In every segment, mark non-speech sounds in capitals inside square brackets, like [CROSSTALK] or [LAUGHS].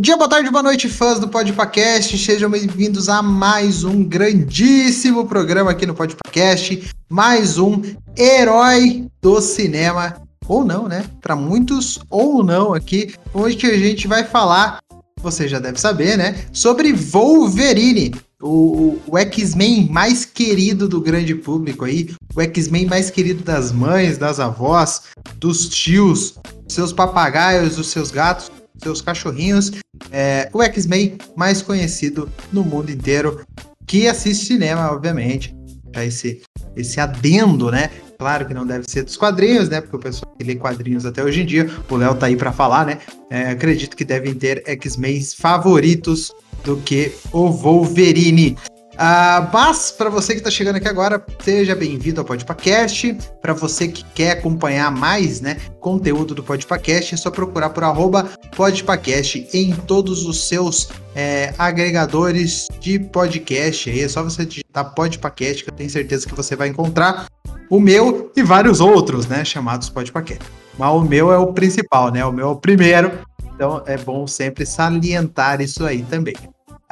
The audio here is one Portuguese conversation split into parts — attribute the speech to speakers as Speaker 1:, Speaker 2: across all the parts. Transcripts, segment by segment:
Speaker 1: Bom dia, boa tarde, boa noite, fãs do Podpacast. Sejam bem-vindos a mais um grandíssimo programa aqui no Podpacast. Mais um herói do cinema. Ou não, né? Para muitos, ou não aqui. Hoje a gente vai falar, você já deve saber, né? Sobre Wolverine. O, o X-Men mais querido do grande público aí, o X-Men mais querido das mães, das avós, dos tios, seus papagaios, dos seus gatos seus cachorrinhos. É, o X-Men mais conhecido no mundo inteiro, que assiste cinema, obviamente. Já esse, esse adendo, né? Claro que não deve ser dos quadrinhos, né? Porque o pessoal que lê quadrinhos até hoje em dia, o Léo tá aí para falar, né? É, acredito que devem ter X-Men favoritos do que o Wolverine. Uh, mas, para você que está chegando aqui agora, seja bem-vindo ao Podpacast. Para você que quer acompanhar mais né, conteúdo do Podpacast, é só procurar por arroba Podpacast em todos os seus é, agregadores de podcast. Aí é só você digitar Podpacast, que eu tenho certeza que você vai encontrar o meu e vários outros, né, chamados Podpacast. Mas o meu é o principal, né? O meu é o primeiro. Então é bom sempre salientar isso aí também.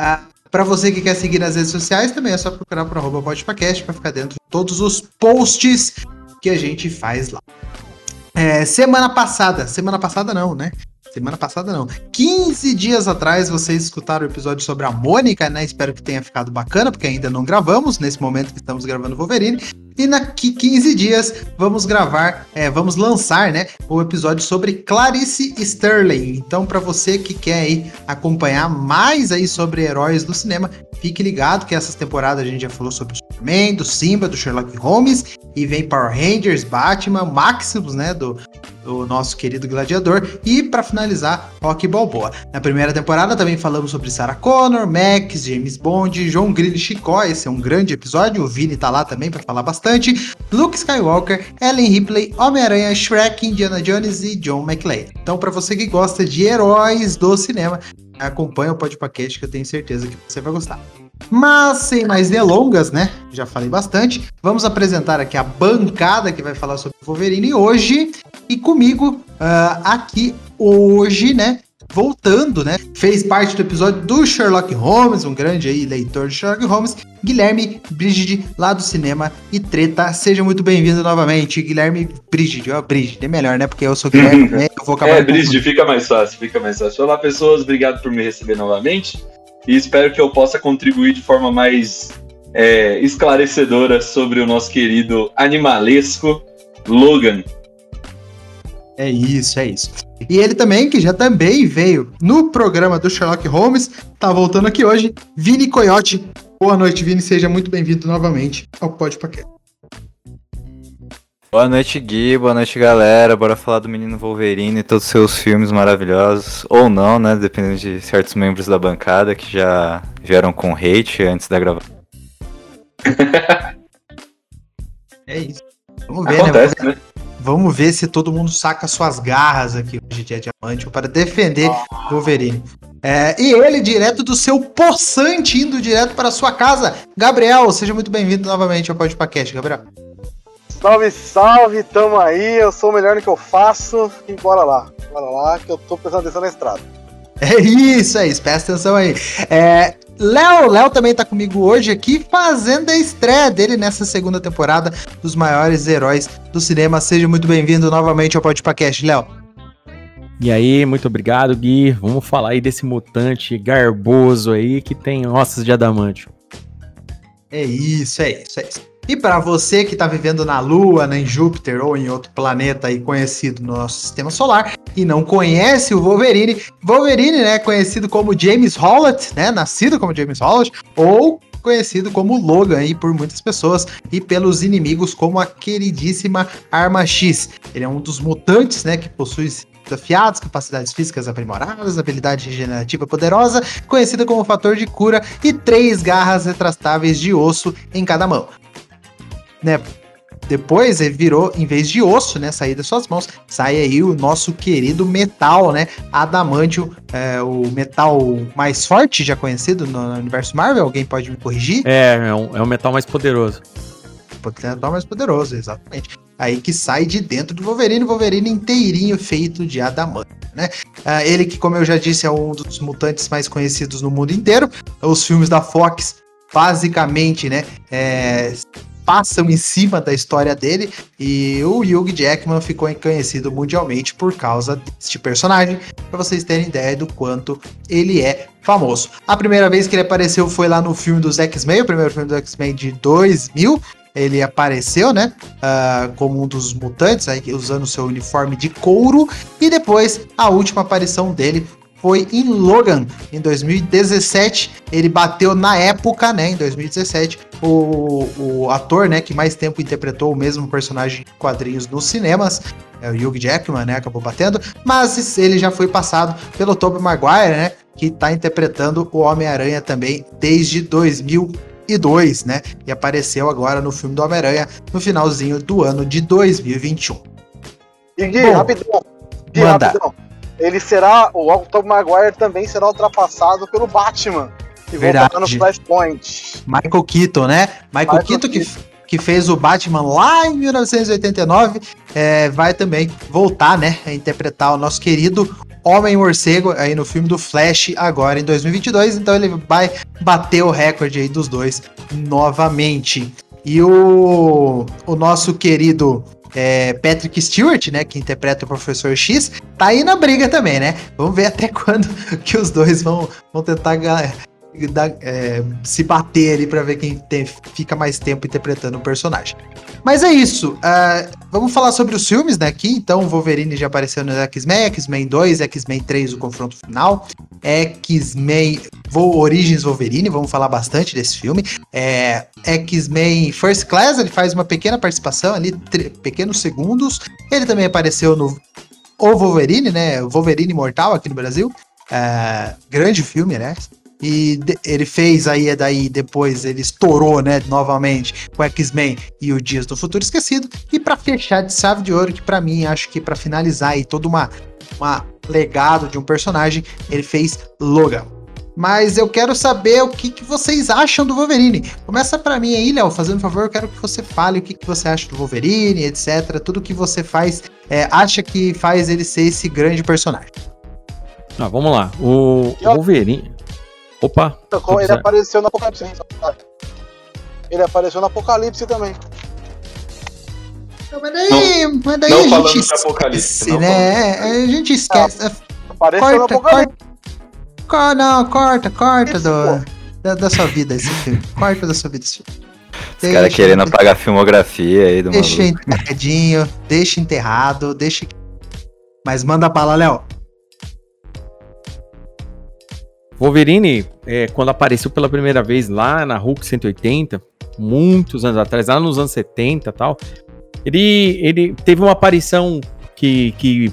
Speaker 1: Uh, para você que quer seguir nas redes sociais, também é só procurar por arroba podcast para ficar dentro de todos os posts que a gente faz lá. É, semana passada, semana passada não, né? Semana passada não. 15 dias atrás vocês escutaram o episódio sobre a Mônica, né? Espero que tenha ficado bacana, porque ainda não gravamos nesse momento que estamos gravando Wolverine. E daqui 15 dias vamos gravar, é, vamos lançar, né, o episódio sobre Clarice Sterling. Então, para você que quer aí acompanhar mais aí sobre heróis do cinema, fique ligado que essas temporadas a gente já falou sobre o Superman, do Simba, do Sherlock Holmes e vem Power Rangers, Batman, Maximus, né, do, do nosso querido gladiador e para finalizar, Rock Balboa. Na primeira temporada também falamos sobre Sarah Connor, Max, James Bond, João Grilo e Chicó. Esse é um grande episódio. O Vini tá lá também para falar bastante bastante Luke Skywalker, Ellen Ripley, Homem-Aranha, Shrek, Indiana Jones e John McClane. Então, para você que gosta de heróis do cinema, acompanha o podcast que eu tenho certeza que você vai gostar. Mas sem mais delongas, né? Já falei bastante. Vamos apresentar aqui a bancada que vai falar sobre Wolverine hoje. E comigo uh, aqui hoje, né? voltando, né? Fez parte do episódio do Sherlock Holmes, um grande aí leitor de Sherlock Holmes, Guilherme Brigide, lá do cinema e treta. Seja muito bem-vindo novamente, Guilherme Brigide. Ó, Brigide, é melhor, né? Porque eu sou Guilherme, né?
Speaker 2: eu vou [LAUGHS] acabar. É, Brigide, fica mais fácil, fica mais fácil. Olá, pessoas, obrigado por me receber novamente e espero que eu possa contribuir de forma mais é, esclarecedora sobre o nosso querido animalesco Logan.
Speaker 1: É isso, é isso. E ele também, que já também veio no programa do Sherlock Holmes, tá voltando aqui hoje, Vini Coyote. Boa noite, Vini, seja muito bem-vindo novamente ao Pod Paquete.
Speaker 3: Boa noite, Gui. Boa noite, galera. Bora falar do Menino Wolverine e todos os seus filmes maravilhosos. Ou não, né? Dependendo de certos membros da bancada que já vieram com hate antes da gravação. [LAUGHS]
Speaker 1: é isso. Vamos ver, né? Acontece, né? né? Vamos ver se todo mundo saca suas garras aqui hoje dia diamante para defender Wolverine. É, e ele, direto do seu poçante, indo direto para sua casa. Gabriel, seja muito bem-vindo novamente ao Podpacast, Gabriel.
Speaker 4: Salve, salve, tamo aí. Eu sou o melhor no que eu faço. E bora lá, bora lá, que eu tô prestando atenção na estrada.
Speaker 1: É isso, é isso, presta atenção aí. É, Léo, Léo também tá comigo hoje aqui fazendo a estreia dele nessa segunda temporada dos maiores heróis do cinema. Seja muito bem-vindo novamente ao Podpacast, Léo.
Speaker 5: E aí, muito obrigado, Gui. Vamos falar aí desse mutante garboso aí que tem ossos de adamantio.
Speaker 1: É isso, é isso, é isso. E para você que está vivendo na Lua, né, em Júpiter ou em outro planeta aí conhecido no nosso sistema solar e não conhece o Wolverine, Wolverine, né, conhecido como James Howlett, né, nascido como James Howlett, ou conhecido como Logan aí por muitas pessoas e pelos inimigos como a queridíssima Arma X. Ele é um dos mutantes, né, que possui desafiados, capacidades físicas aprimoradas, habilidade regenerativa poderosa, conhecida como fator de cura, e três garras retrastáveis de osso em cada mão. Né? Depois ele virou, em vez de osso, né? Sair das suas mãos, sai aí o nosso querido metal, né? Adamantio, é, o metal mais forte já conhecido no universo Marvel. Alguém pode me corrigir?
Speaker 5: É, é um, é um metal mais poderoso.
Speaker 1: Metal mais poderoso, exatamente. Aí que sai de dentro do Wolverine, Wolverine inteirinho feito de adamantio, né? Ah, ele que, como eu já disse, é um dos mutantes mais conhecidos no mundo inteiro. Os filmes da Fox, basicamente, né? É, passam em cima da história dele e o Hugh Jackman ficou conhecido mundialmente por causa deste personagem, para vocês terem ideia do quanto ele é famoso. A primeira vez que ele apareceu foi lá no filme dos X-Men, o primeiro filme do X-Men de 2000. Ele apareceu, né, uh, como um dos mutantes, aí, usando seu uniforme de couro. E depois, a última aparição dele foi em Logan, em 2017. Ele bateu na época, né, em 2017, o, o ator, né, que mais tempo interpretou o mesmo personagem de quadrinhos nos cinemas, é o Hugh Jackman, né, acabou batendo, mas ele já foi passado pelo Tobey Maguire, né, que está interpretando o Homem-Aranha também desde 2002, né, e apareceu agora no filme do Homem-Aranha no finalzinho do ano de 2021.
Speaker 4: E Gui, Bom, rapidão. Gui, manda. rapidão ele será, o Tom Maguire também será ultrapassado pelo Batman,
Speaker 1: que voltará no Flashpoint. Michael Keaton, né? Michael, Michael Keaton, que, que fez o Batman lá em 1989, é, vai também voltar, né, a interpretar o nosso querido Homem-Morcego aí no filme do Flash agora em 2022, então ele vai bater o recorde aí dos dois novamente. E o, o nosso querido é, Patrick Stewart, né, que interpreta o Professor X, tá aí na briga também, né? Vamos ver até [LAUGHS] quando que os dois vão, vão tentar da, é, se bater ali para ver quem tem, fica mais tempo interpretando o personagem. Mas é isso. Uh, vamos falar sobre os filmes, né? Aqui, então, Wolverine já apareceu no X-Men, X-Men 2, X-Men 3, o confronto final, X-Men Origins Wolverine, vamos falar bastante desse filme. É, X-Men First Class, ele faz uma pequena participação ali, pequenos segundos. Ele também apareceu no O Wolverine, né? Wolverine Mortal aqui no Brasil. É, grande filme, né? E ele fez aí, é daí depois ele estourou, né, novamente com X-Men e o Dias do Futuro Esquecido. E para fechar de chave de ouro, que para mim acho que para finalizar aí todo uma, uma legado de um personagem, ele fez Logan. Mas eu quero saber o que, que vocês acham do Wolverine. Começa para mim aí, Léo, fazendo um favor, eu quero que você fale o que, que você acha do Wolverine, etc. Tudo que você faz, é, acha que faz ele ser esse grande personagem.
Speaker 5: Ah, vamos lá. O, o Wolverine. Opa!
Speaker 4: Ele apareceu no Apocalipse. Ele apareceu no Apocalipse também.
Speaker 1: Não, mas daí, não, mas daí não a gente esquece, né? A gente esquece. Ah, apareceu corta, no Apocalipse. Corta, não, corta, corta do, da, da, sua vida esse filme. Corta da sua vida esse filme.
Speaker 3: Os caras querendo apagar a filmografia aí do
Speaker 1: Deixa maluco. enterradinho, deixa enterrado, deixa. Mas manda bala, Léo.
Speaker 5: Wolverine, é, quando apareceu pela primeira vez lá na Hulk 180, muitos anos atrás, lá nos anos 70 e tal, ele, ele teve uma aparição que, que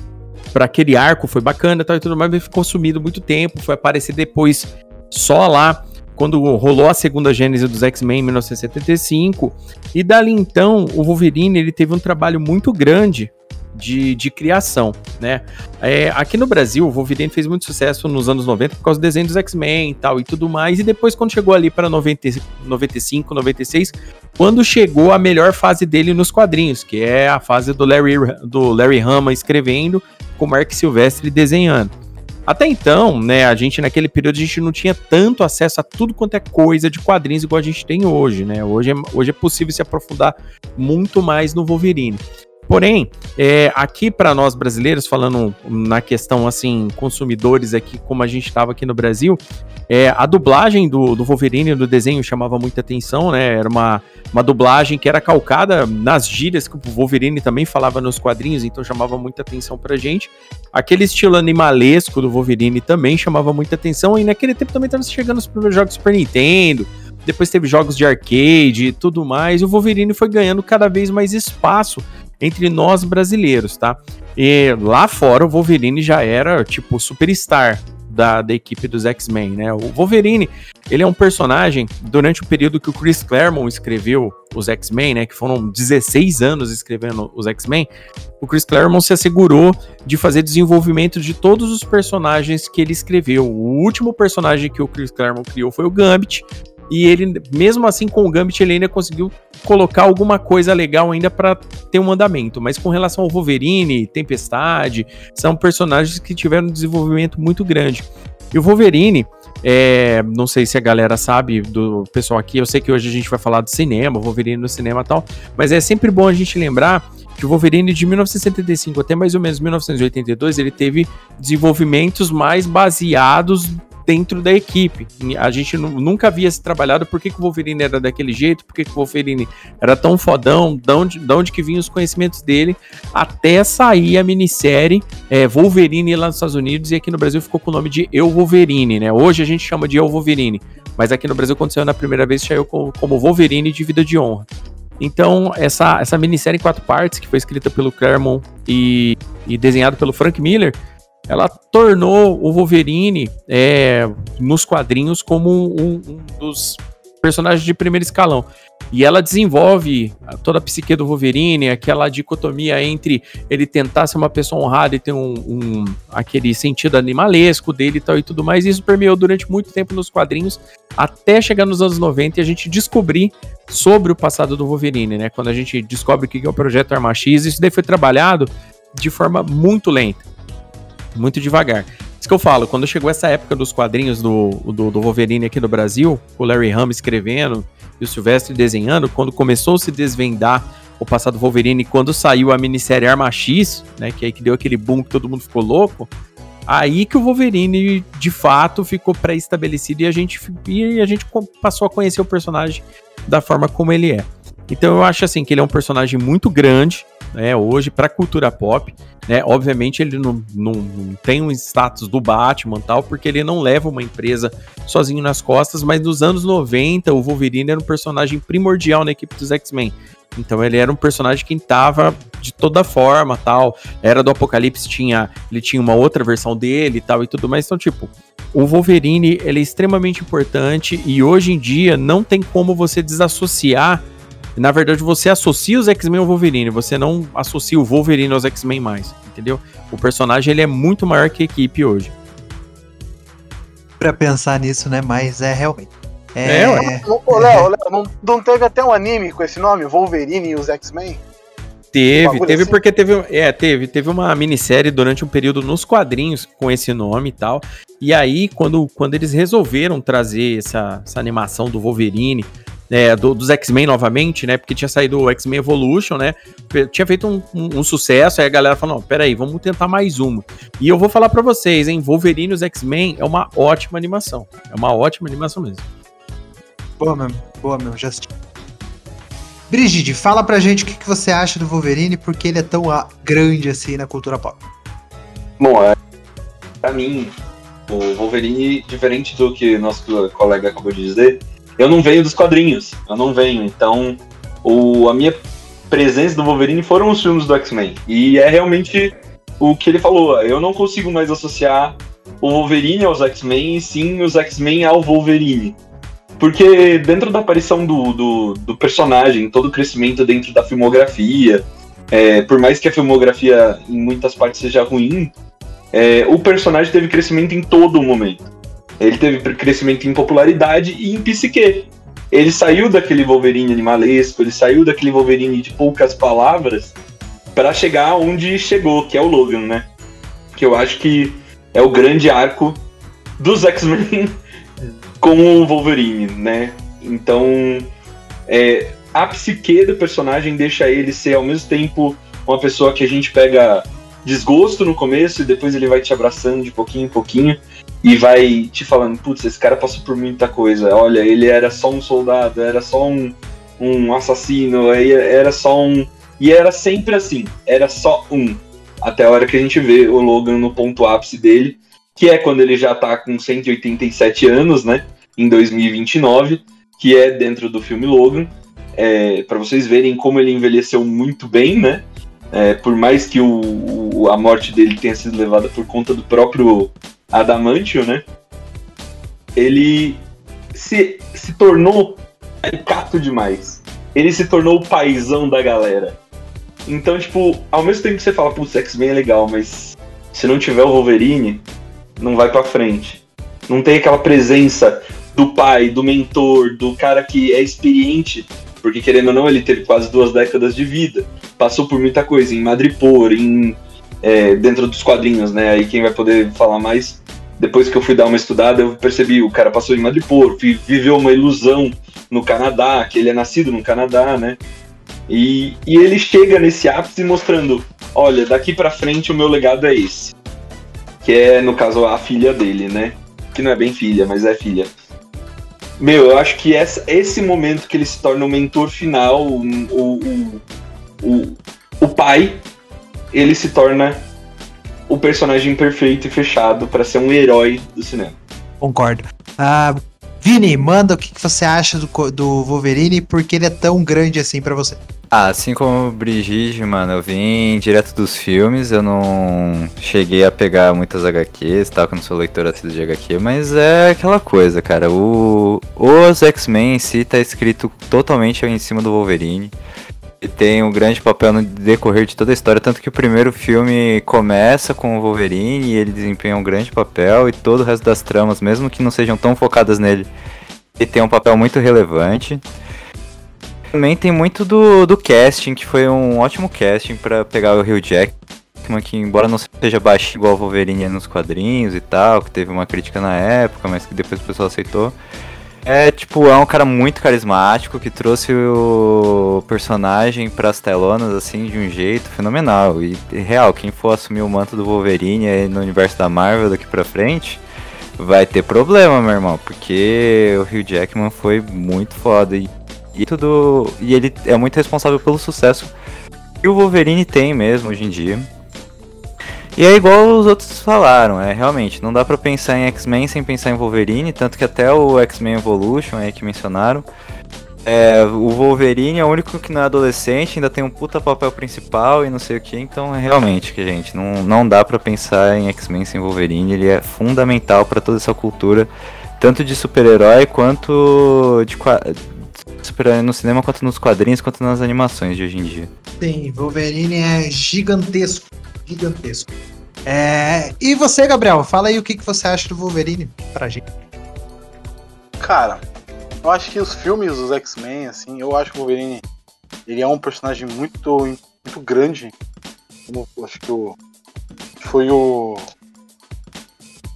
Speaker 5: para aquele arco foi bacana tal, e tudo mais, mas ficou sumido muito tempo, foi aparecer depois só lá quando rolou a segunda gênese dos X-Men em 1975, e dali então o Wolverine ele teve um trabalho muito grande de, de criação, né? É, aqui no Brasil, o Wolverine fez muito sucesso nos anos 90 por causa do desenho dos X-Men e tal e tudo mais, e depois quando chegou ali para 95, 96, quando chegou a melhor fase dele nos quadrinhos, que é a fase do Larry, do Larry Hama escrevendo, com o Mark Silvestre desenhando. Até então, né, a gente naquele período a gente não tinha tanto acesso a tudo quanto é coisa de quadrinhos igual a gente tem hoje, né? Hoje é, hoje é possível se aprofundar muito mais no Wolverine. Porém, é, aqui para nós brasileiros, falando na questão assim, consumidores aqui, como a gente estava aqui no Brasil, é, a dublagem do, do Wolverine do desenho chamava muita atenção, né? Era uma, uma dublagem que era calcada nas gírias que o Wolverine também falava nos quadrinhos, então chamava muita atenção pra gente. Aquele estilo animalesco do Wolverine também chamava muita atenção, e naquele tempo também estava chegando os primeiros jogos Super Nintendo, depois teve jogos de arcade e tudo mais, e o Wolverine foi ganhando cada vez mais espaço entre nós brasileiros, tá? E lá fora o Wolverine já era tipo superstar da, da equipe dos X-Men, né? O Wolverine, ele é um personagem durante o período que o Chris Claremont escreveu os X-Men, né, que foram 16 anos escrevendo os X-Men, o Chris Claremont se assegurou de fazer desenvolvimento de todos os personagens que ele escreveu. O último personagem que o Chris Claremont criou foi o Gambit, e ele, mesmo assim com o Gambit, ele ainda conseguiu colocar alguma coisa legal ainda para ter um andamento. Mas com relação ao Wolverine, Tempestade, são personagens que tiveram um desenvolvimento muito grande. E o Wolverine, é, não sei se a galera sabe do pessoal aqui, eu sei que hoje a gente vai falar do cinema, Wolverine no cinema e tal, mas é sempre bom a gente lembrar que o Wolverine de 1975 até mais ou menos 1982 ele teve desenvolvimentos mais baseados dentro da equipe. A gente nunca havia se trabalhado por que, que o Wolverine era daquele jeito, por que, que o Wolverine era tão fodão, de onde, de onde que vinham os conhecimentos dele, até sair a minissérie é, Wolverine lá nos Estados Unidos e aqui no Brasil ficou com o nome de Eu Wolverine, né? Hoje a gente chama de Eu Wolverine, mas aqui no Brasil aconteceu na primeira vez, saiu como Wolverine de Vida de Honra. Então, essa, essa minissérie em quatro partes, que foi escrita pelo Claremont e, e desenhado pelo Frank Miller, ela tornou o Wolverine é, nos quadrinhos como um, um, dos personagens de primeiro escalão. E ela desenvolve toda a psique do Wolverine, aquela dicotomia entre ele tentar ser uma pessoa honrada e ter um, um aquele sentido animalesco dele e tal e tudo mais. Isso permeou durante muito tempo nos quadrinhos, até chegar nos anos 90 e a gente descobrir sobre o passado do Wolverine, né? Quando a gente descobre o que é o projeto Arma X, isso daí foi trabalhado de forma muito lenta muito devagar. Isso que eu falo, quando chegou essa época dos quadrinhos do, do, do Wolverine aqui no Brasil, o Larry Hamm escrevendo e o Silvestre desenhando, quando começou a se desvendar o passado Wolverine, quando saiu a minissérie Arma X, né, que aí que deu aquele boom que todo mundo ficou louco, aí que o Wolverine de fato ficou pré-estabelecido e a gente e a gente passou a conhecer o personagem da forma como ele é. Então eu acho assim que ele é um personagem muito grande, né, hoje para a cultura pop, né? Obviamente ele não, não, não, tem um status do Batman tal, porque ele não leva uma empresa sozinho nas costas, mas nos anos 90 o Wolverine era um personagem primordial na equipe dos X-Men. Então ele era um personagem que estava de toda forma, tal. Era do Apocalipse tinha, ele tinha uma outra versão dele tal e tudo mais. Então, tipo, o Wolverine, ele é extremamente importante e hoje em dia não tem como você desassociar na verdade, você associa os X-Men ao Wolverine, você não associa o Wolverine aos X-Men mais, entendeu? O personagem ele é muito maior que a equipe hoje.
Speaker 1: Pra pensar nisso, né? Mas é realmente. É, é
Speaker 4: Ô, Léo, Léo, não, não teve até um anime com esse nome, Wolverine e os X-Men?
Speaker 5: Teve, teve assim? porque teve, é, teve, teve uma minissérie durante um período nos quadrinhos com esse nome e tal. E aí, quando, quando eles resolveram trazer essa, essa animação do Wolverine é, do, dos X-Men novamente, né? Porque tinha saído o X-Men Evolution, né? Tinha feito um, um, um, sucesso, aí a galera falou: não, peraí, vamos tentar mais uma. E eu vou falar para vocês, hein? Wolverine e os X-Men é uma ótima animação. É uma ótima animação mesmo.
Speaker 1: Boa mesmo, boa mesmo, já assisti. Brigitte, fala pra gente o que, que você acha do Wolverine, porque ele é tão grande assim na cultura pop.
Speaker 2: Bom, é, pra mim, o Wolverine, diferente do que nosso colega acabou de dizer, eu não venho dos quadrinhos, eu não venho. Então, o, a minha presença do Wolverine foram os filmes do X-Men. E é realmente o que ele falou. Eu não consigo mais associar o Wolverine aos X-Men e sim os X-Men ao Wolverine. Porque dentro da aparição do, do, do, personagem, todo o crescimento dentro da filmografia, é, por mais que a filmografia em muitas partes seja ruim, é, o personagem teve crescimento em todo momento. Ele teve crescimento em popularidade e em psique. Ele saiu daquele Wolverine animalesco, ele saiu daquele Wolverine de poucas palavras para chegar onde chegou, que é o Logan, né? Que eu acho que é o grande arco dos X-Men [LAUGHS] com o Wolverine, né? Então, é, a psique do personagem deixa ele ser ao mesmo tempo uma pessoa que a gente pega desgosto no começo e depois ele vai te abraçando de pouquinho em pouquinho e vai te falando, putz, esse cara passou por muita coisa. Olha, ele era só um soldado, era só um, um assassino, era só um. E era sempre assim, era só um. Até a hora que a gente vê o Logan no ponto ápice dele, que é quando ele já tá com 187 anos, né? Em 2029, que é dentro do filme Logan. É, para vocês verem como ele envelheceu muito bem, né? É, por mais que o, o, a morte dele tenha sido levada por conta do próprio Adamantio, né? Ele se, se tornou caricato demais. Ele se tornou o paizão da galera. Então, tipo, ao mesmo tempo que você fala, putz, X-Men é legal, mas se não tiver o Wolverine, não vai pra frente. Não tem aquela presença do pai, do mentor, do cara que é experiente, porque querendo ou não, ele teve quase duas décadas de vida, passou por muita coisa em Madripoor, em é, dentro dos quadrinhos, né? Aí quem vai poder falar mais depois que eu fui dar uma estudada, eu percebi o cara passou em Madripoor, viveu uma ilusão no Canadá, que ele é nascido no Canadá, né? E, e ele chega nesse ápice mostrando, olha, daqui para frente o meu legado é esse. Que é, no caso, a filha dele, né? Que não é bem filha, mas é filha. Meu, eu acho que essa, esse momento que ele se torna o mentor final, o, o, o, o pai, ele se torna o personagem perfeito e fechado para ser um herói do cinema.
Speaker 1: Concordo. Uh, Vini, manda o que, que você acha do, do Wolverine porque ele é tão grande assim para você.
Speaker 3: Ah, assim como o Brigitte, mano, eu vim direto dos filmes, eu não cheguei a pegar muitas HQs, tal, que não sou leitor assíduo de HQ, mas é aquela coisa, cara, o, os X-Men em si tá escrito totalmente em cima do Wolverine tem um grande papel no decorrer de toda a história, tanto que o primeiro filme começa com o Wolverine e ele desempenha um grande papel e todo o resto das tramas, mesmo que não sejam tão focadas nele, ele tem um papel muito relevante. Também tem muito do, do casting, que foi um ótimo casting para pegar o Hugh Jackman, que embora não seja baixo igual o Wolverine nos quadrinhos e tal, que teve uma crítica na época, mas que depois o pessoal aceitou. É, tipo, é um cara muito carismático que trouxe o personagem pras telonas, assim, de um jeito fenomenal. E, real, quem for assumir o manto do Wolverine aí no universo da Marvel daqui pra frente, vai ter problema, meu irmão, porque o Hugh Jackman foi muito foda. E, e, tudo, e ele é muito responsável pelo sucesso que o Wolverine tem mesmo hoje em dia. E é igual os outros falaram, é realmente, não dá para pensar em X-Men sem pensar em Wolverine, tanto que até o X-Men Evolution aí que mencionaram, é, o Wolverine é o único que não é adolescente, ainda tem um puta papel principal e não sei o que, então é realmente que, gente, não, não dá para pensar em X-Men sem Wolverine, ele é fundamental para toda essa cultura, tanto de super-herói quanto de super no cinema, quanto nos quadrinhos, quanto nas animações de hoje em dia.
Speaker 1: Sim, Wolverine é gigantesco gigantesco. É... E você, Gabriel, fala aí o que, que você acha do Wolverine pra gente.
Speaker 4: Cara, eu acho que os filmes dos X-Men, assim, eu acho que o Wolverine ele é um personagem muito, muito grande. Como, acho que o. Foi o.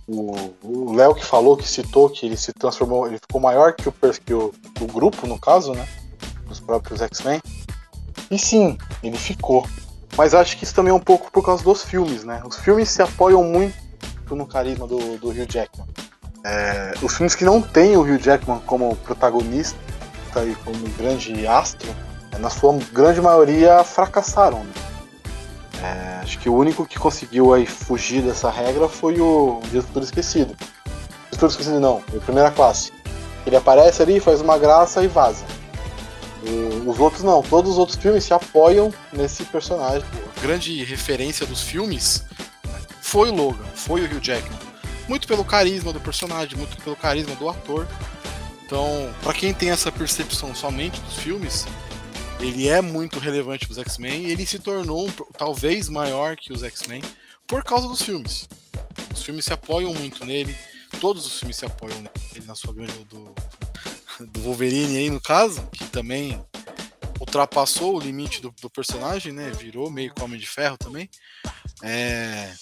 Speaker 4: O Léo que falou, que citou que ele se transformou, ele ficou maior que o, que o, o grupo, no caso, né? Dos próprios X-Men. E sim, ele ficou. Mas acho que isso também é um pouco por causa dos filmes, né? Os filmes se apoiam muito no carisma do, do Hugh Jackman. É, os filmes que não têm o Hugh Jackman como protagonista aí como grande astro, é, na sua grande maioria fracassaram. Né? É, acho que o único que conseguiu aí fugir dessa regra foi o Futuro Esquecido. Futuro Esquecido não, o Primeira Classe. Ele aparece ali, faz uma graça e vaza. E os outros não, todos os outros filmes se apoiam nesse personagem.
Speaker 6: A grande referência dos filmes foi o Logan, foi o Hugh Jackman. Muito pelo carisma do personagem, muito pelo carisma do ator. Então, para quem tem essa percepção somente dos filmes, ele é muito relevante para os X-Men e ele se tornou talvez maior que os X-Men por causa dos filmes. Os filmes se apoiam muito nele, todos os filmes se apoiam nele na sua grande do, do Wolverine aí no caso, que também ultrapassou o limite do, do personagem, né? Virou meio como de ferro também. É...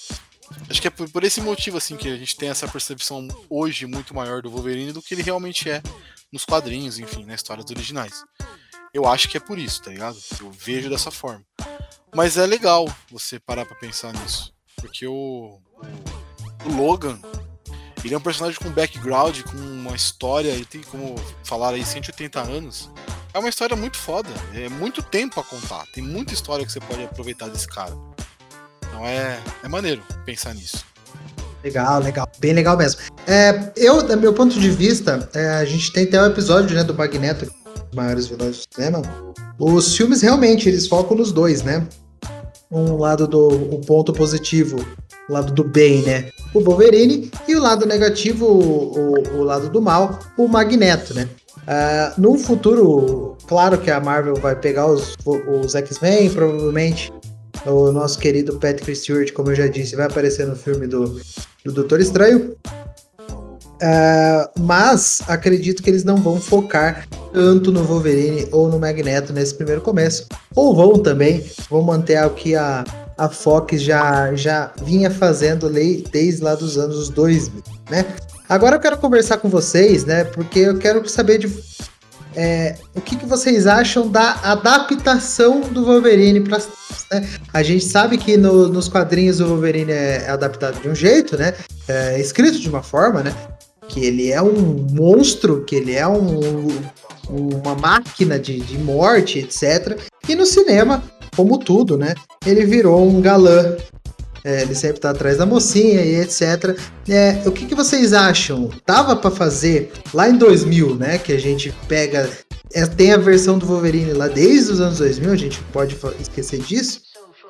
Speaker 6: Acho que é por, por, esse motivo assim que a gente tem essa percepção hoje muito maior do Wolverine do que ele realmente é nos quadrinhos, enfim, nas histórias originais. Eu acho que é por isso, tá ligado? Eu vejo dessa forma. Mas é legal você parar para pensar nisso, porque o, o Logan ele é um personagem com background, com uma história, ele tem como falar aí 180 anos. É uma história muito foda, é muito tempo a contar, tem muita história que você pode aproveitar desse cara. Então é, é maneiro pensar nisso.
Speaker 1: Legal, legal, bem legal mesmo. É, eu, do meu ponto de vista, é, a gente tem até o um episódio né, do Magneto, os maiores vilões do cinema. Os filmes realmente eles focam nos dois, né? Um lado do o ponto positivo lado do bem, né? O Wolverine, e o lado negativo, o, o, lado do mal, o Magneto, né? Uh, num futuro, claro que a Marvel vai pegar os, os X-Men, provavelmente o nosso querido Patrick Stewart, como eu já disse, vai aparecer no filme do, do Doutor Estranho. Uh, mas acredito que eles não vão focar tanto no Wolverine ou no Magneto nesse primeiro começo. Ou vão também, vão manter o que a, a Fox já, já vinha fazendo desde lá dos anos 2000, né? Agora eu quero conversar com vocês, né? Porque eu quero saber de é, o que, que, vocês acham da adaptação do Wolverine para né? A gente sabe que no, nos quadrinhos o Wolverine é adaptado de um jeito, né? É escrito de uma forma, né? Que ele é um monstro, que ele é um, uma máquina de, de morte, etc. E no cinema, como tudo, né? Ele virou um galã é, ele sempre tá atrás da mocinha e etc. É, o que, que vocês acham? Tava para fazer lá em 2000, né? Que a gente pega. É, tem a versão do Wolverine lá desde os anos 2000, a gente pode esquecer disso.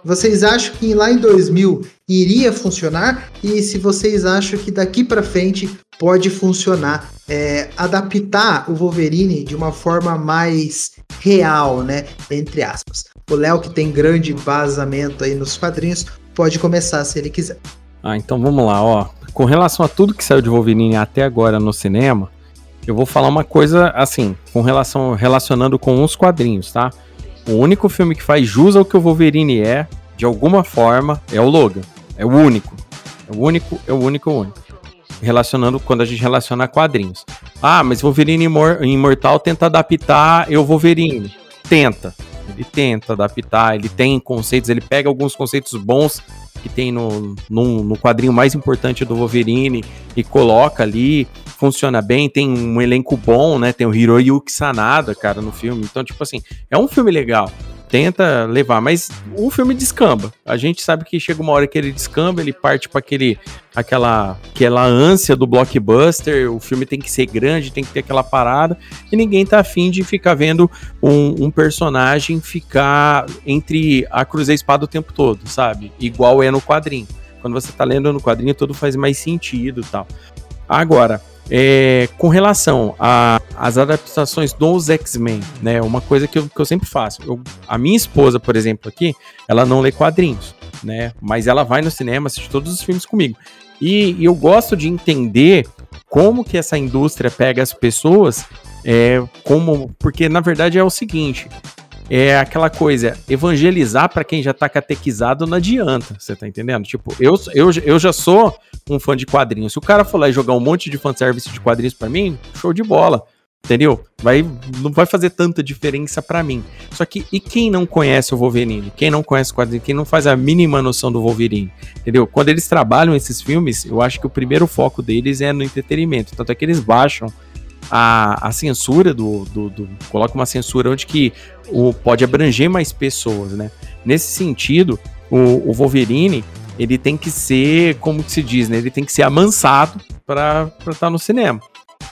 Speaker 1: Vocês acham que lá em 2000 iria funcionar? E se vocês acham que daqui para frente pode funcionar? É, adaptar o Wolverine de uma forma mais real, né? Entre aspas. O Léo, que tem grande vazamento aí nos quadrinhos, pode começar se ele quiser.
Speaker 5: Ah, então vamos lá, ó. Com relação a tudo que saiu de Wolverine até agora no cinema, eu vou falar uma coisa assim, com relação relacionando com os quadrinhos, tá? O único filme que faz jus ao que o Wolverine é, de alguma forma, é o Logan. É o único. É o único, é o único, o único. Relacionando quando a gente relaciona quadrinhos. Ah, mas Wolverine Imor Imortal tenta adaptar eu Wolverine. Tenta ele tenta adaptar, ele tem conceitos, ele pega alguns conceitos bons que tem no, no, no, quadrinho mais importante do Wolverine e coloca ali, funciona bem, tem um elenco bom, né? Tem o Hiroyuki Sanada, cara, no filme. Então, tipo assim, é um filme legal tenta levar, mas o filme descamba. A gente sabe que chega uma hora que ele descamba, ele parte para aquele aquela aquela ânsia do blockbuster, o filme tem que ser grande, tem que ter aquela parada, e ninguém tá afim de ficar vendo um, um personagem ficar entre a cruz e a espada o tempo todo, sabe? Igual é no quadrinho. Quando você tá lendo no quadrinho, tudo faz mais sentido tal. Agora, é, com relação às adaptações dos X-Men, né? Uma coisa que eu, que eu sempre faço. Eu, a minha esposa, por exemplo, aqui, ela não lê quadrinhos, né? Mas ela vai no cinema, assiste todos os filmes comigo. E, e eu gosto de entender como que essa indústria pega as pessoas, é, como porque na verdade é o seguinte, é aquela coisa, evangelizar para quem já tá catequizado não adianta, você tá entendendo? Tipo, eu, eu, eu já sou um fã de quadrinhos. Se o cara for lá e jogar um monte de fanservice de quadrinhos para mim, show de bola. Entendeu? Vai, não vai fazer tanta diferença para mim. Só que, e quem não conhece o Wolverine? Quem não conhece o quadrinho? Quem não faz a mínima noção do Wolverine? Entendeu? Quando eles trabalham esses filmes, eu acho que o primeiro foco deles é no entretenimento. Tanto é que eles baixam a, a censura do, do, do, Coloca uma censura onde que o, pode abranger mais pessoas, né? Nesse sentido, o, o Wolverine ele tem que ser, como se diz, né? Ele tem que ser amansado para estar tá no cinema.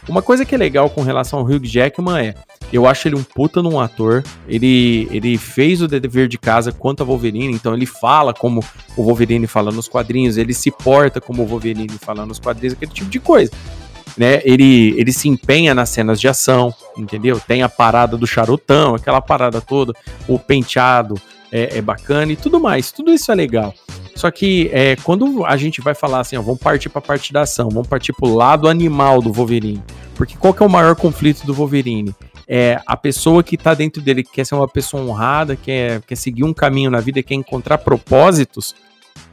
Speaker 5: Uma coisa que é legal com relação ao Hugh Jackman é, eu acho ele um puta num ator. Ele, ele fez o dever de casa quanto a Wolverine, então ele fala como o Wolverine fala nos quadrinhos, ele se porta como o Wolverine fala nos quadrinhos, aquele tipo de coisa né? Ele, ele se empenha nas cenas de ação, entendeu? Tem a parada do charutão, aquela parada toda, o penteado é, é bacana e tudo mais. Tudo isso é legal. Só que é, quando a gente vai falar assim, ó, vamos partir para a parte da ação, vamos partir para o lado animal do Wolverine. Porque qual que é o maior conflito do Wolverine? É a pessoa que está dentro dele, que quer ser uma pessoa honrada, quer, quer seguir um caminho na vida, quer encontrar propósitos,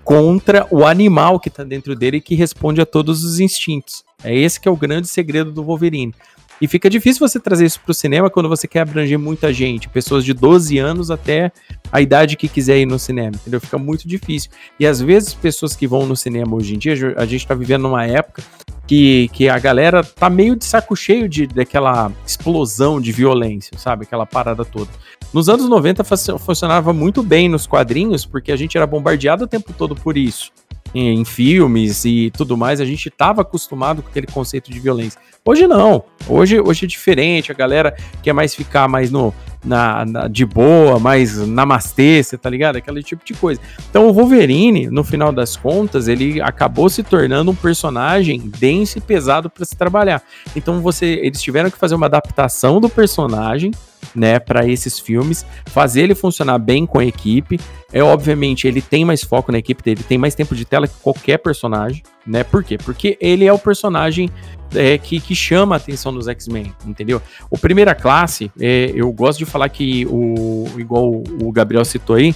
Speaker 5: contra o animal que está dentro dele e que responde a todos os instintos. É esse que é o grande segredo do Wolverine. E fica difícil você trazer isso para o cinema quando você quer abranger muita gente, pessoas de 12 anos até a idade que quiser ir no cinema, entendeu? Fica muito difícil. E às vezes pessoas que vão no cinema hoje em dia, a gente está vivendo numa época que, que a galera tá meio de saco cheio de, daquela explosão de violência, sabe? Aquela parada toda. Nos anos 90 funcionava muito bem nos quadrinhos, porque a gente era bombardeado o tempo todo por isso em, filmes e tudo mais, a gente estava acostumado com aquele conceito de violência. Hoje não. Hoje, hoje é diferente, a galera quer mais ficar mais no, na, na, de boa, mais namastê, você tá ligado? Aquele tipo de coisa. Então o Wolverine, no final das contas, ele acabou se tornando um personagem denso e pesado para se trabalhar. Então você, eles tiveram que fazer uma adaptação do personagem, né, para esses filmes, fazer ele funcionar bem com a equipe. É obviamente ele tem mais foco na equipe dele, tem mais tempo de tela que qualquer personagem, né? Por quê? Porque ele é o personagem é, que, que chama a atenção dos X-Men, entendeu? O Primeira Classe, é, eu gosto de falar que, o, igual o Gabriel citou aí,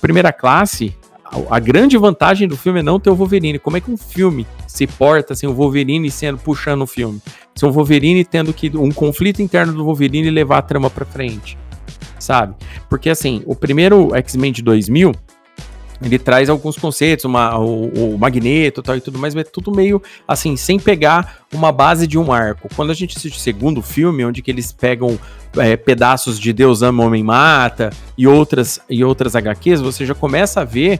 Speaker 5: Primeira Classe, a, grande vantagem do filme é não ter o Wolverine. Como é que um filme se porta sem o Wolverine sendo puxando o filme? Sem o Wolverine tendo que um conflito interno do Wolverine levar a trama para frente, sabe? Porque assim, o primeiro X-Men de 2000 ele traz alguns conceitos, uma, o, o magneto tal, e tudo mais, mas é tudo meio assim, sem pegar uma base de um arco. Quando a gente assiste o segundo filme, onde que eles pegam é, pedaços de Deus ama, Homem mata e outras, e outras HQs, você já começa a ver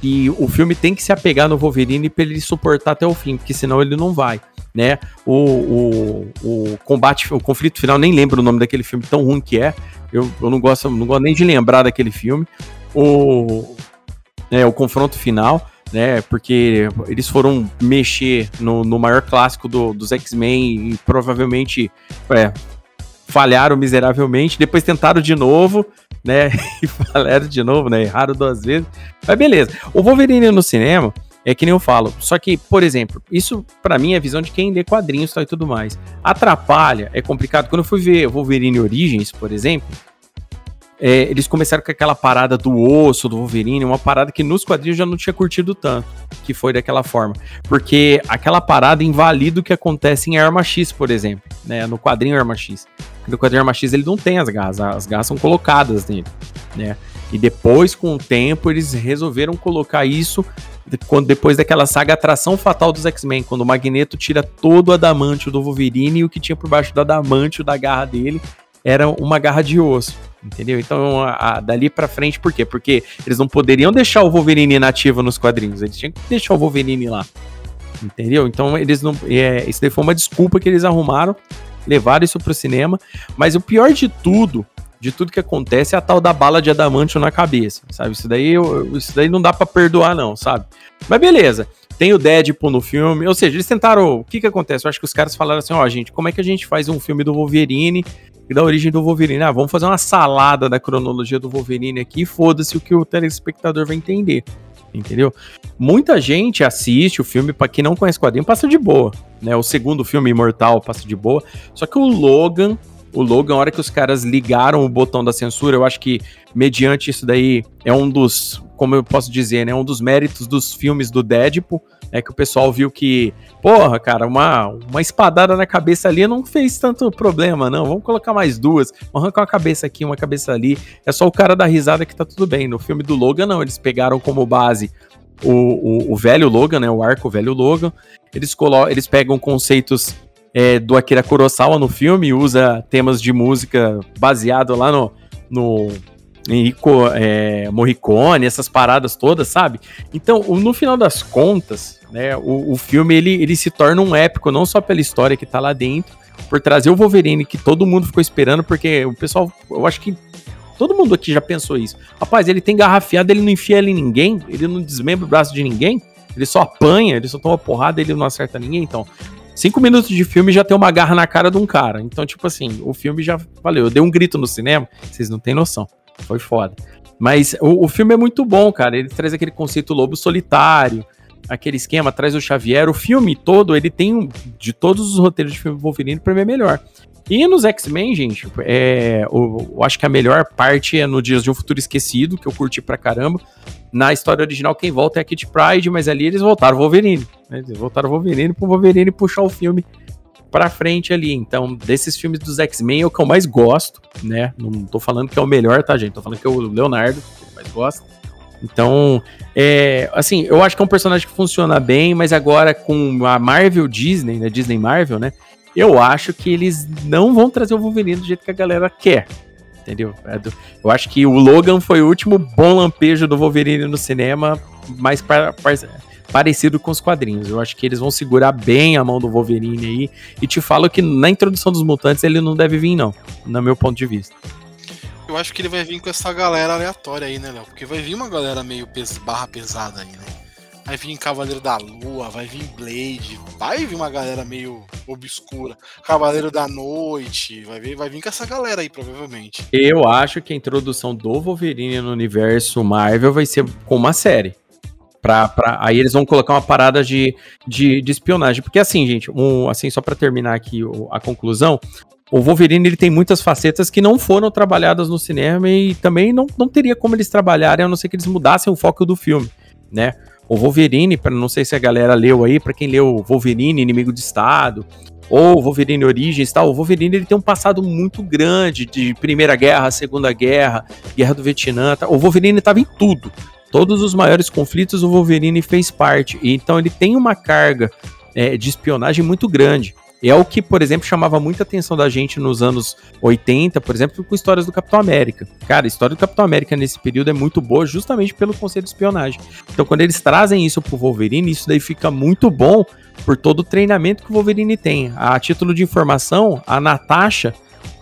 Speaker 5: que o filme tem que se apegar no Wolverine para ele suportar até o fim, porque senão ele não vai. Né? O, o, o combate, o conflito final, nem lembro o nome daquele filme tão ruim que é. Eu, eu não gosto, não gosto nem de lembrar daquele filme. O, né, o confronto final, né? Porque eles foram mexer no, no maior clássico do, dos X-Men e provavelmente é, falharam miseravelmente. Depois tentaram de novo, né? [LAUGHS] E falharam de novo, né? Erraram duas vezes. Mas beleza. O Wolverine no cinema. É que nem eu falo. Só que, por exemplo, isso para mim é a visão de quem lê quadrinhos e tudo mais. Atrapalha, é complicado. Quando eu fui ver Wolverine Origins, por exemplo, é, eles começaram com aquela parada do osso, do Wolverine, uma parada que nos quadrinhos eu já não tinha curtido tanto, que foi daquela forma. Porque aquela parada invalida o que acontece em Arma X, por exemplo, né? No quadrinho Arma X. No quadrinho Arma X ele não tem as garras, as garras são colocadas nele, né? E depois, com o tempo, eles resolveram colocar isso quando depois daquela saga Atração Fatal dos X-Men, quando o Magneto tira todo o adamantio do Wolverine e o que tinha por baixo do adamantio da garra dele era uma garra de osso. Entendeu? Então, a, a, dali pra frente, por quê? Porque eles não poderiam deixar o Wolverine inativo nos quadrinhos, eles tinham que deixar o Wolverine lá. Entendeu? Então, eles não. É, isso daí foi uma desculpa que eles arrumaram, levaram isso pro cinema. Mas o pior de tudo, de tudo que acontece, é a tal da bala de adamantio na cabeça, sabe? Isso daí, isso daí não dá para perdoar, não, sabe? Mas beleza. Tem o Deadpool no filme, ou seja, eles tentaram. O que que acontece? Eu acho que os caras falaram assim: ó, oh, gente, como é que a gente faz um filme do Wolverine da origem do Wolverine. Ah, vamos fazer uma salada da cronologia do Wolverine aqui, foda-se o que o telespectador vai entender. Entendeu? Muita gente assiste o filme, para quem não conhece o quadrinho, passa de boa. Né? O segundo filme, Imortal, passa de boa. Só que o Logan, o Logan, a hora que os caras ligaram o botão da censura, eu acho que, mediante isso daí, é um dos, como eu posso dizer, né? Um dos méritos dos filmes do Deadpool é que o pessoal viu que, porra, cara, uma, uma espadada na cabeça ali não fez tanto problema, não. Vamos colocar mais duas, vamos arrancar uma cabeça aqui, uma cabeça ali. É só o cara da risada que tá tudo bem. No filme do Logan, não, eles pegaram como base o, o, o velho Logan, né? O arco velho Logan. Eles, colo eles pegam conceitos é, do Akira Kurosawa no filme, usa temas de música baseado lá no, no Enrico é, Morricone, essas paradas todas, sabe? Então, no final das contas, né, o, o filme ele, ele se torna um épico, não só pela história que tá lá dentro, por trazer o Wolverine que todo mundo ficou esperando, porque o pessoal, eu acho que todo mundo aqui já pensou isso. Rapaz, ele tem garrafiado, ele não enfia ele em ninguém, ele não desmembra o braço de ninguém, ele só apanha, ele só toma porrada, ele não acerta ninguém, então. Cinco minutos de filme já tem uma garra na cara de um cara. Então, tipo assim, o filme já valeu. Eu dei um grito no cinema, vocês não têm noção. Foi foda. Mas o, o filme é muito bom, cara. Ele traz aquele conceito lobo solitário, aquele esquema, traz o Xavier. O filme todo, ele tem, de todos os roteiros de filme Wolverine, pra mim é melhor. E nos X-Men, gente, é, eu, eu, acho que a melhor parte é no Dias de um Futuro Esquecido, que eu curti pra caramba. Na história original, quem volta é a Kit Pride, mas ali eles voltaram Wolverine. Né? Eles voltaram o Wolverine pro Wolverine puxar o filme pra frente ali. Então, desses filmes dos X-Men é o que eu mais gosto, né? Não tô falando que é o melhor, tá, gente? Tô falando que é o Leonardo, que eu mais gosto. Então, é, assim, eu acho que é um personagem que funciona bem, mas agora com a Marvel Disney, né? Disney Marvel, né? Eu acho que eles não vão trazer o Wolverine do jeito que a galera quer. Entendeu? É eu acho que o Logan foi o último bom lampejo do Wolverine no cinema, mais para parecido com os quadrinhos. Eu acho que eles vão segurar bem a mão do Wolverine aí. E te falo que na introdução dos mutantes ele não deve vir, não, no meu ponto de vista.
Speaker 6: Eu acho que ele vai vir com essa galera aleatória aí, né, Léo? Porque vai vir uma galera meio pes barra pesada aí, né? Vai vir Cavaleiro da Lua, vai vir Blade, vai vir uma galera meio obscura. Cavaleiro da Noite, vai vir, vai vir com essa galera aí, provavelmente.
Speaker 5: Eu acho que a introdução do Wolverine no universo Marvel vai ser com uma série. Pra, pra, aí eles vão colocar uma parada de, de, de espionagem. Porque assim, gente, um, assim, só para terminar aqui a conclusão, o Wolverine ele tem muitas facetas que não foram trabalhadas no cinema e também não, não teria como eles trabalharem, a não ser que eles mudassem o foco do filme, né? O Wolverine, para não sei se a galera leu aí, para quem leu Wolverine, Inimigo de Estado, ou Wolverine Origins tal, o Wolverine ele tem um passado muito grande de Primeira Guerra, Segunda Guerra, Guerra do Vietnã, tá? o Wolverine estava em tudo. Todos os maiores conflitos o Wolverine fez parte, e então ele tem uma carga é, de espionagem muito grande. É o que, por exemplo, chamava muita atenção da gente nos anos 80, por exemplo, com histórias do Capitão América. Cara, a história do Capitão América nesse período é muito boa justamente pelo conceito de espionagem. Então, quando eles trazem isso pro Wolverine, isso daí fica muito bom por todo o treinamento que o Wolverine tem. A título de informação, a Natasha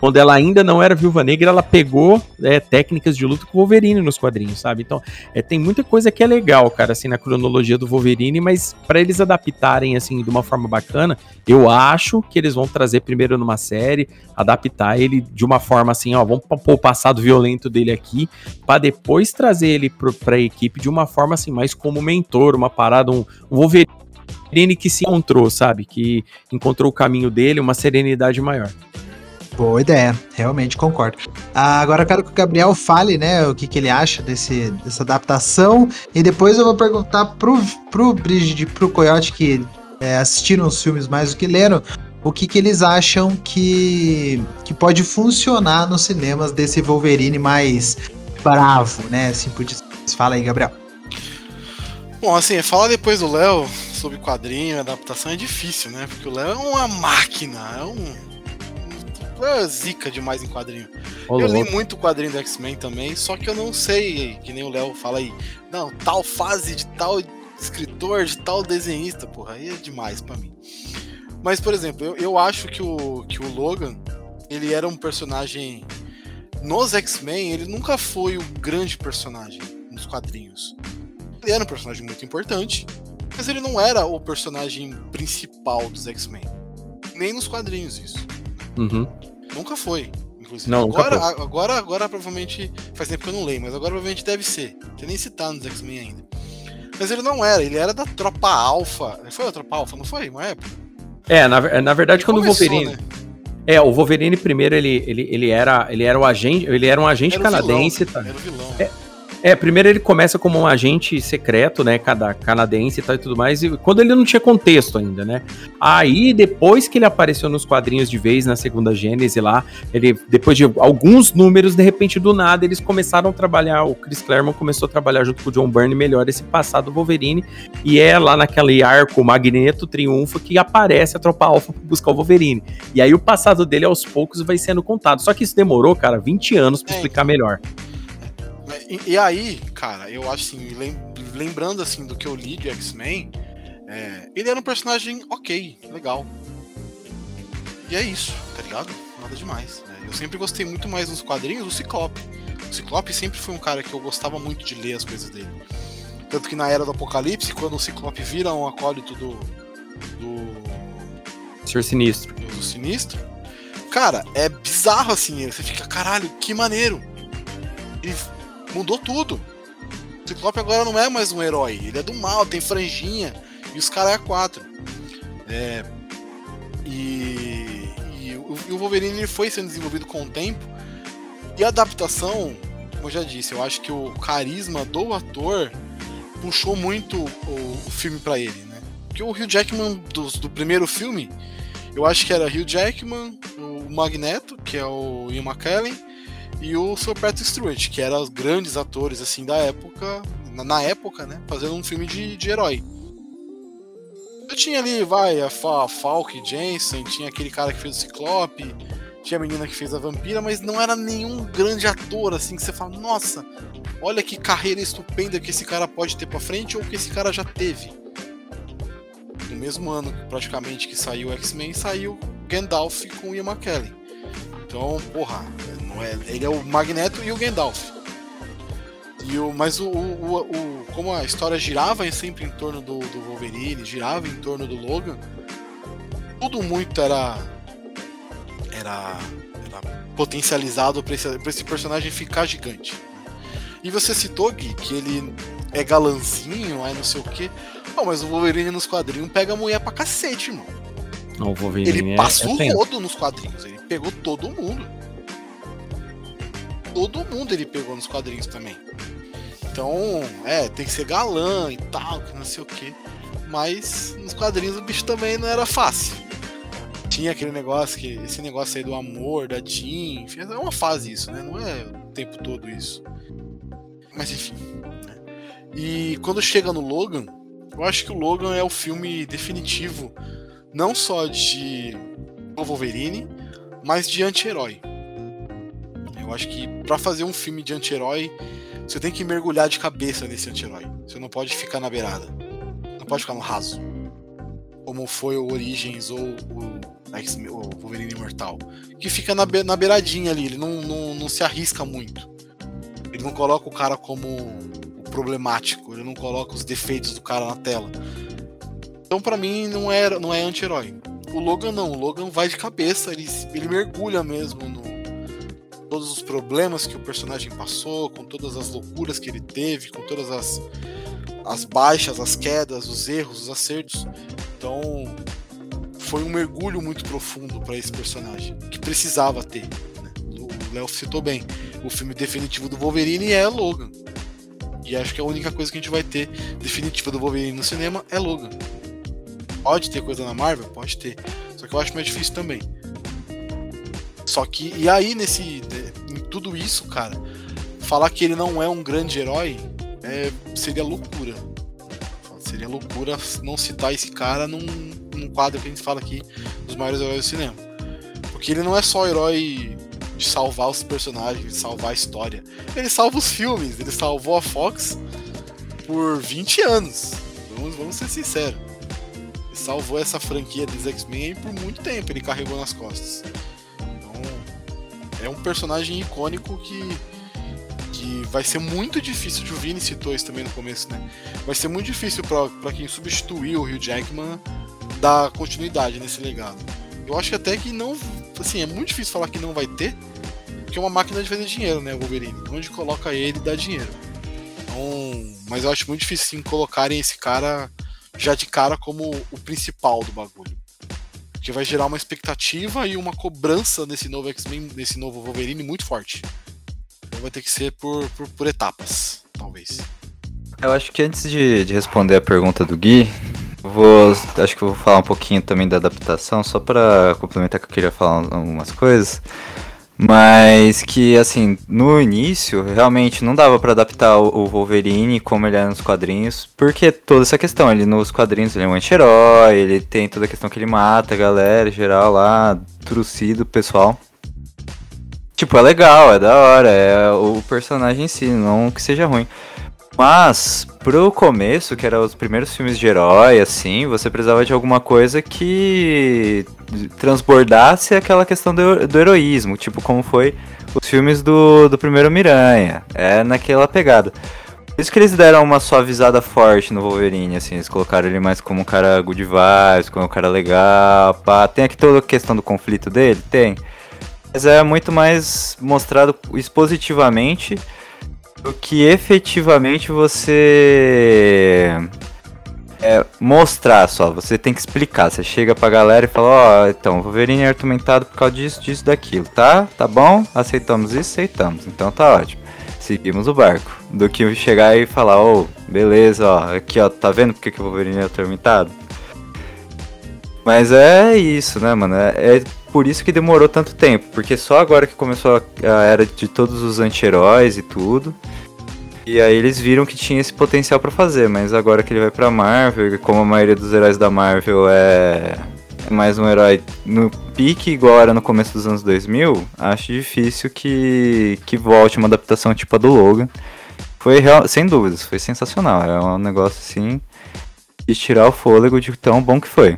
Speaker 5: quando ela ainda não era Viúva Negra, ela pegou é, técnicas de luta com o Wolverine nos quadrinhos, sabe? Então, é, tem muita coisa que é legal, cara, assim, na cronologia do Wolverine, mas para eles adaptarem, assim, de uma forma bacana, eu acho que eles vão trazer primeiro numa série, adaptar ele de uma forma assim, ó, vamos pôr o passado violento dele aqui, para depois trazer ele pro, pra equipe de uma forma, assim, mais como mentor, uma parada, um, um Wolverine que se encontrou, sabe? Que encontrou o caminho dele, uma serenidade maior.
Speaker 1: Boa ideia, realmente concordo. Ah, agora eu quero que o Gabriel fale, né, o que, que ele acha desse, dessa adaptação. E depois eu vou perguntar pro, pro e pro Coyote, que é, assistiram os filmes mais do que leram, o que, que eles acham que, que pode funcionar nos cinemas desse Wolverine mais bravo, né? Assim por dizer. Fala aí, Gabriel.
Speaker 6: Bom, assim, falar depois do Léo sobre quadrinho, adaptação é difícil, né? Porque o Léo é uma máquina, é um é zica demais em quadrinho. eu li muito quadrinho do X-Men também, só que eu não sei, que nem o Léo fala aí, não, tal fase de tal escritor, de tal desenhista, porra, aí é demais para mim. Mas, por exemplo, eu, eu acho que o, que o Logan, ele era um personagem. Nos X-Men, ele nunca foi o grande personagem nos quadrinhos. Ele era um personagem muito importante, mas ele não era o personagem principal dos X-Men. Nem nos quadrinhos, isso.
Speaker 5: Uhum.
Speaker 6: Nunca foi. Inclusive.
Speaker 5: Não,
Speaker 6: agora,
Speaker 5: foi.
Speaker 6: agora, agora provavelmente. Faz tempo que eu não leio, mas agora provavelmente deve ser. Tem nem citar nos X-Men ainda. Mas ele não era, ele era da tropa alfa. Foi a tropa alfa, não foi? Uma época?
Speaker 5: É, na, na verdade, quando
Speaker 6: Começou,
Speaker 5: o Wolverine.
Speaker 6: né?
Speaker 5: É, o Wolverine primeiro ele, ele, ele, era, ele era o agente, ele era um agente
Speaker 6: Era
Speaker 5: canadense,
Speaker 6: vilão,
Speaker 5: tá?
Speaker 6: né? Era o vilão.
Speaker 5: É, É, primeiro ele começa como um agente secreto, né, cada canadense e tal e tudo mais, e quando ele não tinha contexto ainda, né? Aí, depois que ele apareceu nos quadrinhos de vez na segunda Gênese lá, ele, depois de alguns números, de repente, do nada, eles começaram a trabalhar, o Chris Claremont começou a trabalhar junto com o John Byrne melhor esse passado do Wolverine, e é lá naquele arco Magneto Triunfo que aparece a Tropa Alpha pra buscar o Wolverine. E aí o passado dele, aos poucos, vai sendo contado. Só que isso demorou, cara, 20 anos pra
Speaker 6: É,
Speaker 5: explicar melhor.
Speaker 6: E, e aí, cara, eu acho assim, lem- lembrando assim do que eu li de X-Men, é, ele era um personagem ok, legal. E é isso, tá ligado? Nada demais. né? Eu sempre gostei muito mais nos quadrinhos do Ciclope. O Ciclope sempre foi um cara que eu gostava muito de ler as coisas dele. Tanto que na Era do Apocalipse, quando o Ciclope vira um acólito do. do.
Speaker 5: Ser sinistro.
Speaker 6: do Sinistro, cara, é bizarro assim. Você fica, caralho, que maneiro. Ele mudou tudo. O Ciclope agora não é mais um herói, ele é do mal, tem franjinha, e os caras é quatro. É, e, e o, Wolverine ele foi sendo desenvolvido com o tempo. E a adaptação, como eu já disse, eu acho que o carisma do ator puxou muito o, o filme pra ele, né? Porque o Hugh Jackman dos- do, primeiro filme, eu acho que era Hugh Jackman, o Magneto, que é o Ian McKellen, e o Sir Patrick Stewart, que eram os grandes atores assim da época, na, na época, né, fazendo um filme de, de herói. Eu tinha ali, vai, a, Fa, Falk Jensen, tinha aquele cara que fez o Ciclope, tinha a menina que fez a Vampira, mas não era nenhum grande ator assim que você fala, nossa, olha que carreira estupenda que esse cara pode ter pra frente ou que esse cara já teve. No mesmo ano, praticamente, que saiu X-Men, saiu Gandalf com Ian McKellen. Então, porra, não é- ele é o Magneto e o Gandalf. E o, mas o, o, o- como a história girava sempre em torno do, do Wolverine, girava em torno do Logan, tudo muito era era, era potencializado para esse, pra esse personagem ficar gigante. E você citou, Gui, que ele é galanzinho, é não sei o quê. Pô, mas o Wolverine nos quadrinhos pega a mulher pra cacete, irmão.
Speaker 5: Não, o Wolverine
Speaker 6: Ele
Speaker 5: é-
Speaker 6: passa
Speaker 5: é
Speaker 6: o rodo nos quadrinhos. Ele pegou todo mundo. Todo mundo ele pegou nos quadrinhos também. Então, é, tem que ser galã e tal, que não sei o que. Mas nos quadrinhos o bicho também não era fácil. Tinha aquele negócio que. Esse negócio aí do amor, da Jean, enfim, é uma fase isso, né? Não é o tempo todo isso. Mas enfim. né? E quando chega no Logan, eu acho que o Logan é o filme definitivo não só de Wolverine, mas de anti-herói. Eu acho que pra fazer um filme de anti-herói, você tem que mergulhar de cabeça nesse anti-herói. Você não pode ficar na beirada. Não pode ficar no raso. Como foi o Origins ou o, Wolverine Imortal. Que fica na, be- na beiradinha ali, ele não, não, não se arrisca muito. Ele não coloca o cara como problemático, ele não coloca os defeitos do cara na tela. Então, pra mim, não é, não é anti-herói. O Logan não, o Logan vai de cabeça, ele, ele mergulha mesmo no todos os problemas que o personagem passou, com todas as loucuras que ele teve, com todas as, as baixas, as quedas, os erros, os acertos. Então, foi um mergulho muito profundo pra esse personagem, que precisava ter. né? O Léo citou bem. O filme definitivo do Wolverine é Logan. E acho que a única coisa que a gente vai ter definitiva do Wolverine no cinema é Logan. Pode ter coisa na Marvel? Pode ter. Só que eu acho mais difícil também. Só que, e aí, nesse. Em tudo isso, cara, falar que ele não é um grande herói é, seria loucura. Seria loucura não citar esse cara num, num quadro que a gente fala aqui dos maiores heróis do cinema. Porque ele não é só herói de salvar os personagens, de salvar a história. Ele salva os filmes, ele salvou a Fox por 20 anos. Vamos, vamos ser sinceros. Salvou essa franquia dos X-Men por muito tempo, ele carregou nas costas. Então, é um personagem icônico que, que vai ser muito difícil. O Vini citou isso também no começo, né? Vai ser muito difícil para quem substituiu o Hugh Jackman dar continuidade nesse legado. Eu acho que até que não. Assim, é muito difícil falar que não vai ter, porque é uma máquina de fazer dinheiro, né, o Wolverine? Onde coloca ele dá dinheiro. Então, mas eu acho muito difícil sim, colocarem esse cara já de cara como o principal do bagulho. Porque vai gerar uma expectativa e uma cobrança nesse novo X-Men, nesse novo Wolverine muito forte. Então vai ter que ser por, por, por etapas, talvez.
Speaker 3: Eu acho que antes de, de responder a pergunta do Gui, vou, acho que vou falar um pouquinho também da adaptação, só pra complementar que eu queria falar algumas coisas. Mas que, assim, no início, realmente não dava pra adaptar o Wolverine como ele é nos quadrinhos, porque toda essa questão, ele nos quadrinhos ele é um anti-herói, ele tem toda a questão que ele mata a galera geral lá, trucido, pessoal. Tipo, é legal, é da hora, é o personagem em si, não que seja ruim. Mas, pro começo, que eram os primeiros filmes de herói, assim, você precisava de alguma coisa que transbordasse aquela questão do, do heroísmo, tipo como foi os filmes do, do primeiro Miranha. É naquela pegada. Por isso que eles deram uma suavizada forte no Wolverine, assim, eles colocaram ele mais como um cara good vibes, como um cara legal, pá. Tem aqui toda a questão do conflito dele? Tem. Mas é muito mais mostrado expositivamente do que efetivamente você é, mostrar só. Você tem que explicar. Você chega pra galera e fala, ó, então, o Wolverine é atormentado por causa disso, disso, daquilo, tá? Tá bom? Aceitamos isso? Aceitamos. Então tá ótimo. Seguimos o barco. Do que chegar e falar, ô, beleza, ó, aqui ó, tá vendo porque que o Wolverine é atormentado? Mas é isso, né, mano? É, é por isso que demorou tanto tempo. Porque só agora que começou a, era de todos os anti-heróis e tudo. E aí eles viram que tinha esse potencial pra fazer. Mas agora que ele vai pra Marvel, como a maioria dos heróis da Marvel é, é mais um herói no pique igual era no começo dos anos 2000, acho difícil que, que volte uma adaptação tipo a do Logan. Foi real, sem dúvidas, foi sensacional. É um negócio assim de tirar o fôlego de tão bom que foi.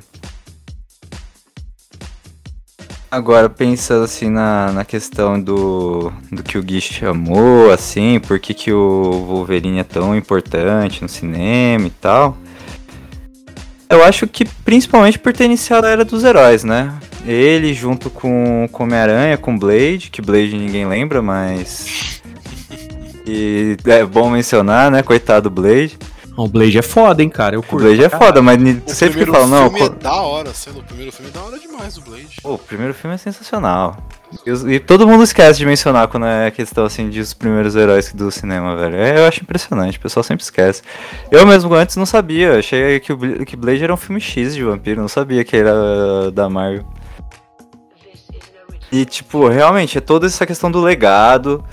Speaker 3: Agora, pensando assim na, na questão do, do que o Gui chamou, assim, por que, que o Wolverine é tão importante no cinema e tal. Eu acho que principalmente por ter iniciado a Era dos Heróis, né? Ele junto com, com Homem-Aranha, com Blade, que Blade ninguém lembra, mas. E é bom mencionar, né? Coitado do Blade.
Speaker 5: O Blade é foda, hein, cara. Eu
Speaker 3: O
Speaker 5: curto.
Speaker 3: Blade é foda, mas
Speaker 6: O
Speaker 3: sempre que
Speaker 6: primeiro
Speaker 3: fala, não.
Speaker 6: filme
Speaker 3: co-
Speaker 6: é da hora, sendo o primeiro filme é da hora demais, o Blade.
Speaker 3: Pô, o primeiro filme é sensacional. E, e todo mundo esquece de mencionar quando é questão assim de os primeiros heróis do cinema, velho. É, eu acho impressionante, o pessoal sempre esquece. Eu mesmo antes não sabia, achei que o que Blade era um filme X de vampiro, não sabia que era da Marvel. E tipo, realmente, é toda essa questão do legado.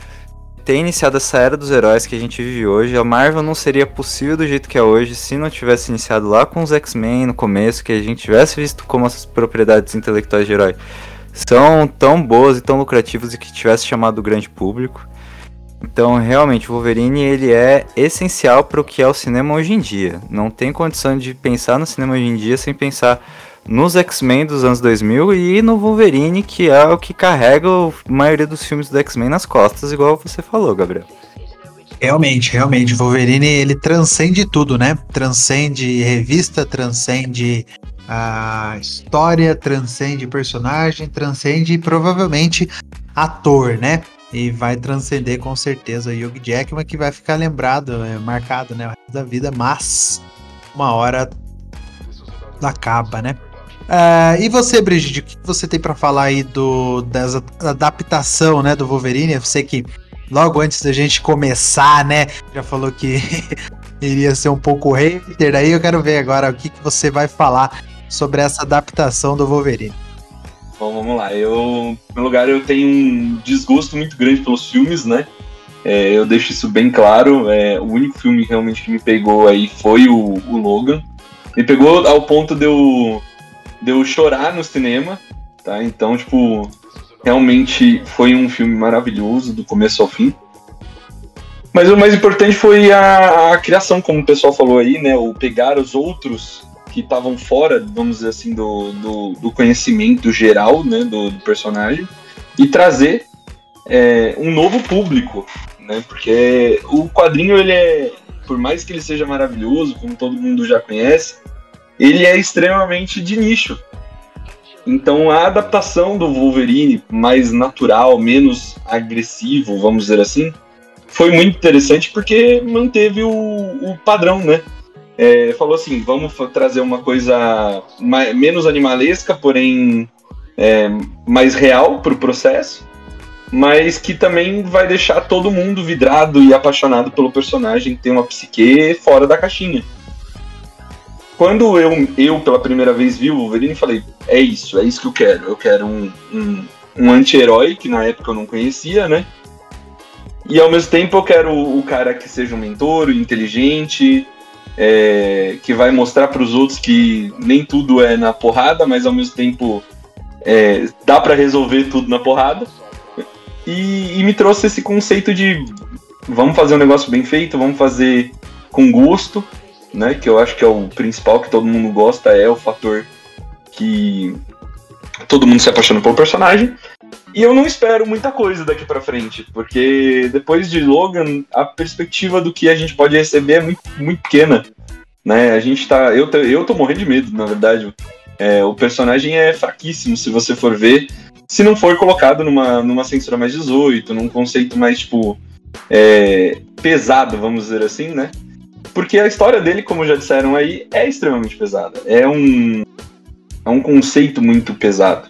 Speaker 3: Ter iniciado essa era dos heróis que a gente vive hoje, a Marvel não seria possível do jeito que é hoje se não tivesse iniciado lá com os X-Men no começo, que a gente tivesse visto como essas propriedades intelectuais de herói são tão boas e tão lucrativas e que tivesse chamado o grande público. Então, realmente, o Wolverine ele é essencial para o que é o cinema hoje em dia. Não tem condição de pensar no cinema hoje em dia sem pensar nos X-Men dos anos 2000 e no Wolverine, que é o que carrega a maioria dos filmes do X-Men nas costas, igual você falou, Gabriel.
Speaker 1: Realmente, realmente, Wolverine ele transcende tudo, né? Transcende revista, transcende a história, transcende personagem, transcende provavelmente ator, né? E vai transcender com certeza o Hugh Jackman, que vai ficar lembrado, é, marcado, né? o resto Da vida, mas uma hora acaba, né? Ah, e você, Brigitte, o que você tem pra falar aí do, dessa adaptação, né, do Wolverine? Eu sei que logo antes da gente começar, né, já falou que [LAUGHS] iria ser um pouco hater, aí eu quero ver agora o que, que você vai falar sobre essa adaptação do Wolverine.
Speaker 2: Bom, vamos lá. Eu, em primeiro lugar, eu tenho um desgosto muito grande pelos filmes, né? É, eu deixo isso bem claro. É, o único filme realmente que me pegou aí foi o, o Logan. Me pegou ao ponto de eu, de eu chorar no cinema, tá? Então, tipo, realmente foi um filme maravilhoso do começo ao fim. Mas o mais importante foi a, a criação, como o pessoal falou aí, né? O pegar os outros que estavam fora, vamos dizer assim, do, do, do conhecimento geral né, do, do personagem e trazer é, um novo público, né? Porque o quadrinho, ele é, por mais que ele seja maravilhoso, como todo mundo já conhece, ele é extremamente de nicho. Então a adaptação do Wolverine mais natural, menos agressivo, vamos dizer assim, foi muito interessante porque manteve o, o padrão, né? É, falou assim, vamos trazer uma coisa mai- menos animalesca, porém é, mais real para o processo, mas que também vai deixar todo mundo vidrado e apaixonado pelo personagem, tem uma psique fora da caixinha. Quando eu, eu pela primeira vez vi o Wolverine, falei, é isso, é isso que eu quero. Eu quero um, um, um anti-herói, que na época eu não conhecia, né? E ao mesmo tempo eu quero o cara que seja um mentor, inteligente, é, que vai mostrar para os outros que nem tudo é na porrada, mas ao mesmo tempo é, dá para resolver tudo na porrada. E, e me trouxe esse conceito de vamos fazer um negócio bem feito, vamos fazer com gosto, né? Que eu acho que é o principal que todo mundo gosta, é o fator que todo mundo se apaixona pelo personagem. E eu não espero muita coisa daqui pra frente, porque depois de Logan, a perspectiva do que a gente pode receber é muito, muito pequena. Né? A gente tá. Eu, eu tô morrendo de medo, na verdade. É, o personagem é fraquíssimo, se você for ver. Se não for colocado numa, numa censura mais 18, num conceito mais, tipo, é, pesado, vamos dizer assim, né? Porque a história dele, como já disseram aí, é extremamente pesada. É um, é um conceito muito pesado.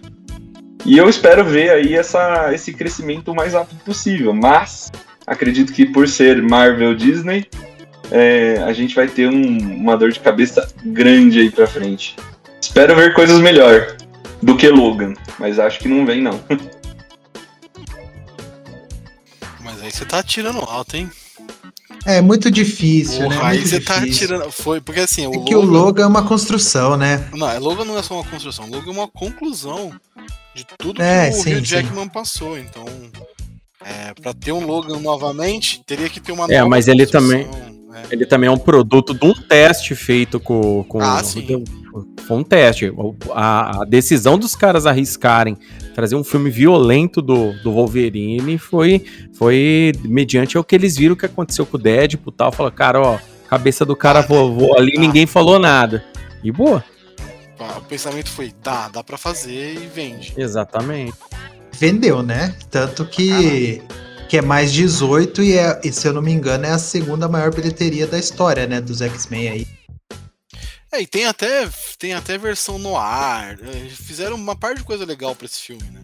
Speaker 2: E eu espero ver aí essa, esse crescimento o mais rápido possível. Mas acredito que por ser Marvel Disney, é, a gente vai ter um- uma dor de cabeça grande aí pra frente. Espero ver coisas melhor do que Logan, mas acho que não vem não. [LAUGHS]
Speaker 6: Mas aí você tá tirando alto, hein?
Speaker 1: É muito difícil, né?
Speaker 6: Porra, aí
Speaker 1: Muito
Speaker 6: você tá
Speaker 1: difícil.
Speaker 6: tirando. Foi, porque assim, o
Speaker 1: É que o
Speaker 6: Logan.
Speaker 1: logo é uma construção, né?
Speaker 6: Não, é, Logan não é só uma construção, Logan é uma conclusão de tudo
Speaker 1: É,
Speaker 6: que o
Speaker 1: sim,
Speaker 6: Hugh
Speaker 1: sim.
Speaker 6: Jackman passou. Então, é, pra ter um Logan novamente, teria que ter uma
Speaker 5: É,
Speaker 6: nova
Speaker 5: mas ele também-
Speaker 6: é.
Speaker 5: Ele também é um produto de um teste feito com. com
Speaker 6: Ah, sim.
Speaker 5: Foi um teste. A, a, decisão dos caras arriscarem trazer um filme violento do, do Wolverine foi, foi mediante o que eles viram que aconteceu com o Deadpool e tal. Falaram, cara, ó, cabeça do cara voou ali ninguém falou nada. E boa.
Speaker 6: O pensamento foi, tá, dá pra fazer e vende.
Speaker 5: Exatamente.
Speaker 1: Vendeu, né? Tanto que, que é mais 18 e, é, e, se eu não me engano, é a segunda maior bilheteria da história, né? Dos X-Men aí.
Speaker 6: É, e tem até, tem até versão no ar. É, fizeram uma parte de coisa legal pra esse filme, né?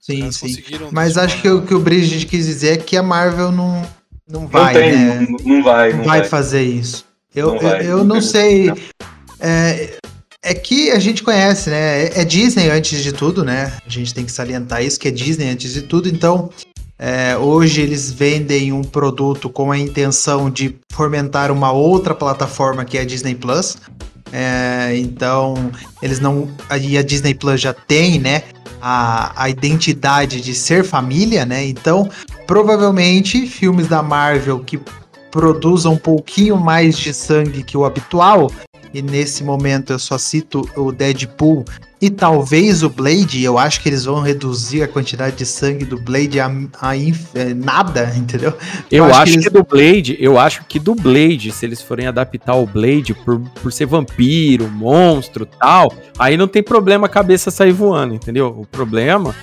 Speaker 1: Sim, sim. Mas acho que o que o Bridget quis dizer é que a Marvel não, não vai,
Speaker 2: não tem,
Speaker 1: né?
Speaker 2: Não, não vai,
Speaker 1: não, vai, vai, fazer isso. Eu não, eu, eu não sei. É, é que a gente conhece, né? É, é Disney antes de tudo, né? A gente tem que salientar isso, que é Disney antes de tudo. Então, é, hoje eles vendem um produto com a intenção de fomentar uma outra plataforma que é a Disney Plus. É, então, eles não. E a Disney Plus já tem, né? A, a identidade de ser família, né? Então, provavelmente, filmes da Marvel que produzam um pouquinho mais de sangue que o habitual, e nesse momento eu só cito o Deadpool e talvez o Blade, eu acho que eles vão reduzir a quantidade de sangue do Blade a, a é, nada, [LAUGHS] entendeu?
Speaker 5: Eu, eu acho, acho que, eles... que, do Blade, eu acho que do Blade, se eles forem adaptar o Blade por, por ser vampiro, monstro tal, aí não tem problema a cabeça sair voando, entendeu? O problema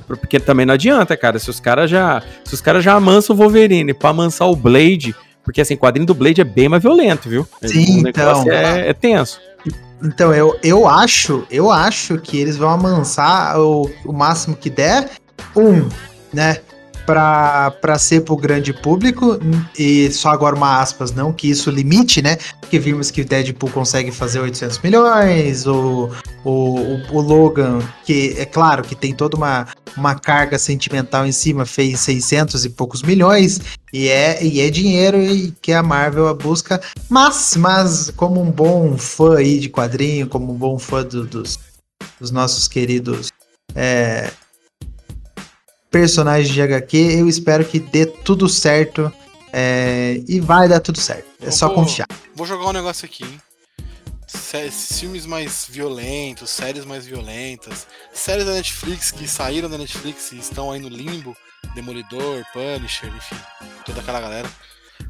Speaker 5: porque também não adianta, cara. Se os caras já, se os caras já amansam o Wolverine para amansar o Blade, porque assim, o quadrinho do Blade é bem mais violento, viu?
Speaker 1: Sim, o então.
Speaker 5: É, é tenso.
Speaker 1: Então, eu, eu acho, eu acho que eles vão amansar o, o máximo que der. Um, né? Para ser para o grande público, e só agora uma aspas, não que isso limite, né? Porque vimos que Deadpool consegue fazer 800 milhões, o, o, o Logan, que é claro que tem toda uma, uma carga sentimental em cima, fez 600 e poucos milhões, e é, e é dinheiro e que a Marvel busca, mas, mas como um bom fã aí de quadrinho, como um bom fã do, dos, dos nossos queridos é, personagens de HQ. Eu espero que dê tudo certo. É, e vai dar tudo certo. É eu só
Speaker 6: vou,
Speaker 1: confiar.
Speaker 6: Vou jogar um negócio aqui, hein? filmes mais violentos, séries mais violentas, séries da Netflix que saíram da Netflix e estão aí no limbo, Demolidor, Punisher, enfim, toda aquela galera.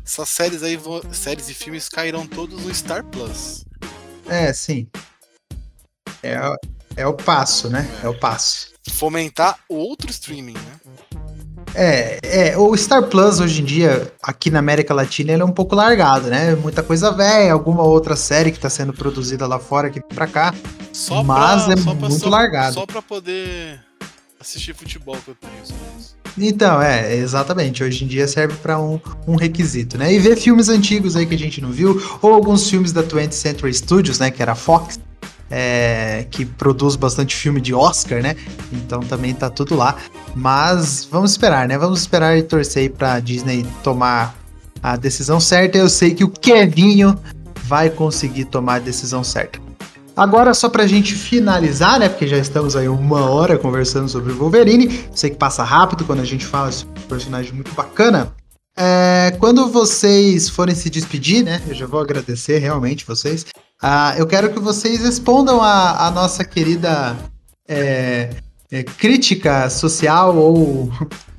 Speaker 6: Essas séries aí, séries e filmes cairão todos no Star Plus.
Speaker 1: É, sim. É, é o passo, né? É, é o passo
Speaker 6: fomentar outro streaming, né?
Speaker 1: É, é, o Star Plus hoje em dia, aqui na América Latina, ele é um pouco largado, né? Muita coisa velha, alguma outra série que tá sendo produzida lá fora, aqui pra cá. Só mas pra, é só muito
Speaker 6: só,
Speaker 1: largado.
Speaker 6: Só pra poder assistir futebol que eu tenho.
Speaker 1: Então, é, exatamente. Hoje em dia serve para um, um requisito, né? E ver filmes antigos aí que a gente não viu, ou alguns filmes da 20th Century Studios, né? Que era Fox, é, que produz bastante filme de Oscar, né? Então também tá tudo lá. Mas vamos esperar, né? Vamos esperar e torcer pra Disney tomar a decisão certa. Eu sei que o Kevinho vai conseguir tomar a decisão certa. Agora, só pra gente finalizar, né? Porque já estamos aí uma hora conversando sobre o Wolverine. Sei que passa rápido quando a gente fala sobre um personagem muito bacana. É, quando vocês forem se despedir, né? Eu já vou agradecer realmente vocês. Ah, eu quero que vocês respondam a, a nossa querida é, é, crítica social ou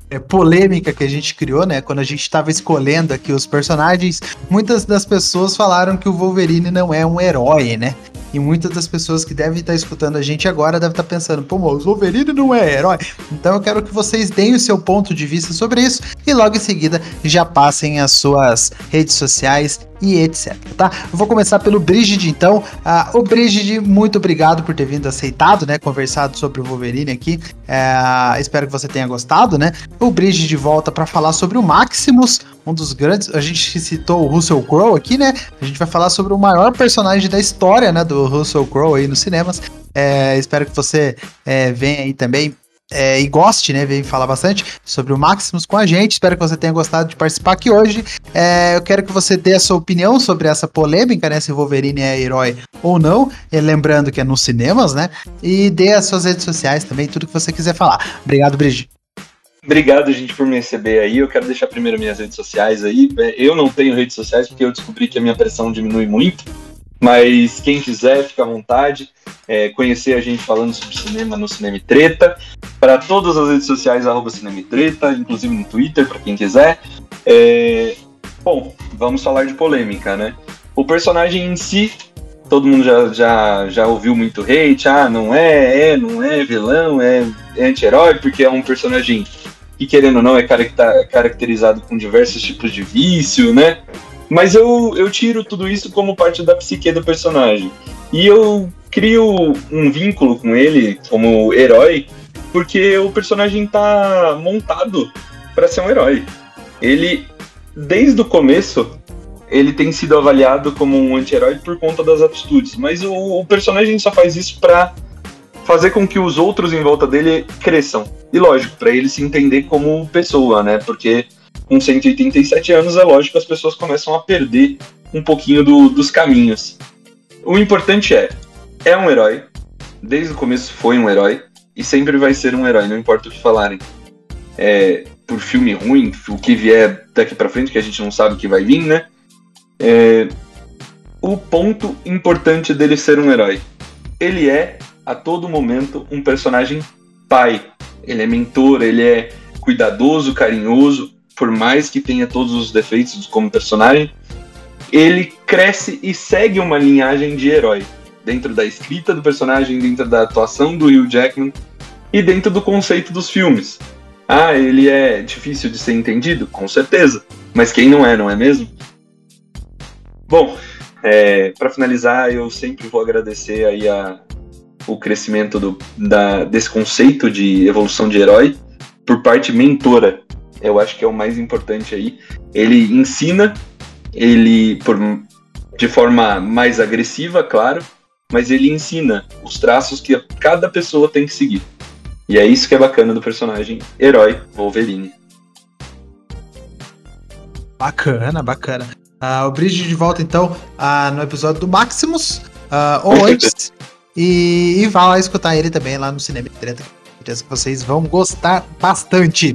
Speaker 1: é, polêmica que a gente criou, né? Quando a gente estava escolhendo aqui os personagens, muitas das pessoas falaram que o Wolverine não é um herói, né? E muitas das pessoas que devem estar escutando a gente agora devem estar pensando, pô, o Wolverine não é herói. Então eu quero que vocês deem o seu ponto de vista sobre isso e logo em seguida já passem as suas redes sociais e etc, tá? Vou começar pelo Brigid, então. Uh, o Brigid, muito obrigado por ter vindo aceitado, né? Conversado sobre o Wolverine aqui. Uh, espero que você tenha gostado, né? O Brigid volta para falar sobre o Maximus, um dos grandes. A gente citou o Russell Crowe aqui, né? A gente vai falar sobre o maior personagem da história, né? Do Russell Crowe aí nos cinemas. É, espero que você é, venha aí também é, e goste, né? Vem falar bastante sobre o Maximus com a gente. Espero que você tenha gostado de participar aqui hoje. É, eu quero que você dê a sua opinião sobre essa polêmica, né? Se Wolverine é herói ou não. E lembrando que é nos cinemas, né? E dê as suas redes sociais também, tudo que você quiser falar. Obrigado, Brigitte.
Speaker 2: Obrigado, gente, por me receber aí. Eu quero deixar primeiro minhas redes sociais aí. Eu não tenho redes sociais porque eu descobri que a minha pressão diminui muito. Mas quem quiser, fica à vontade. é, conhecer a gente falando sobre cinema no Cinema Treta. Para todas as redes sociais, arroba Cinema Treta, inclusive no Twitter, para quem quiser. É, Bom, vamos falar de polêmica, né? O personagem em si, todo mundo já, já, já ouviu muito hate, ah, não é, é, não é vilão, é, é anti-herói, porque é um personagem que, querendo ou não, é caracterizado com diversos tipos de vício, né? Mas eu, eu tiro tudo isso como parte da psique do personagem. E eu crio um vínculo com ele como herói, porque o personagem tá montado para ser um herói. Ele desde o começo, ele tem sido avaliado como um anti-herói por conta das atitudes, mas o, o personagem só faz isso para fazer com que os outros em volta dele cresçam. E lógico, para ele se entender como pessoa, né? Porque com 187 anos é lógico que as pessoas começam a perder um pouquinho do, dos caminhos. O importante é, é um herói, desde o começo foi um herói, e sempre vai ser um herói, não importa o que falarem. É, por filme ruim, o que vier daqui para frente, que a gente não sabe o que vai vir, né? É, o ponto importante dele ser um herói. Ele é, a todo momento, um personagem pai. Ele é mentor, ele é cuidadoso, carinhoso, por mais que tenha todos os defeitos como personagem, ele cresce e segue uma linhagem de herói. Dentro da escrita do personagem, dentro da atuação do Hugh Jackman e dentro do conceito dos filmes. Ah, ele é difícil de ser entendido? Com certeza. Mas quem não é, não é mesmo? Bom, é, para finalizar, eu sempre vou agradecer aí a, o crescimento do, da, desse conceito de evolução de herói por parte mentora. Eu acho que é o mais importante aí. Ele ensina, ele por, de forma mais agressiva, claro, mas ele ensina os traços que cada pessoa tem que seguir. E é isso que é bacana do personagem herói Wolverine.
Speaker 1: Bacana, bacana. Uh, o Bridge de volta então uh, no episódio do Maximus, uh, ou [LAUGHS] antes. e, e vá lá escutar ele também lá no Cinema Treta. Certeza que vocês vão gostar bastante.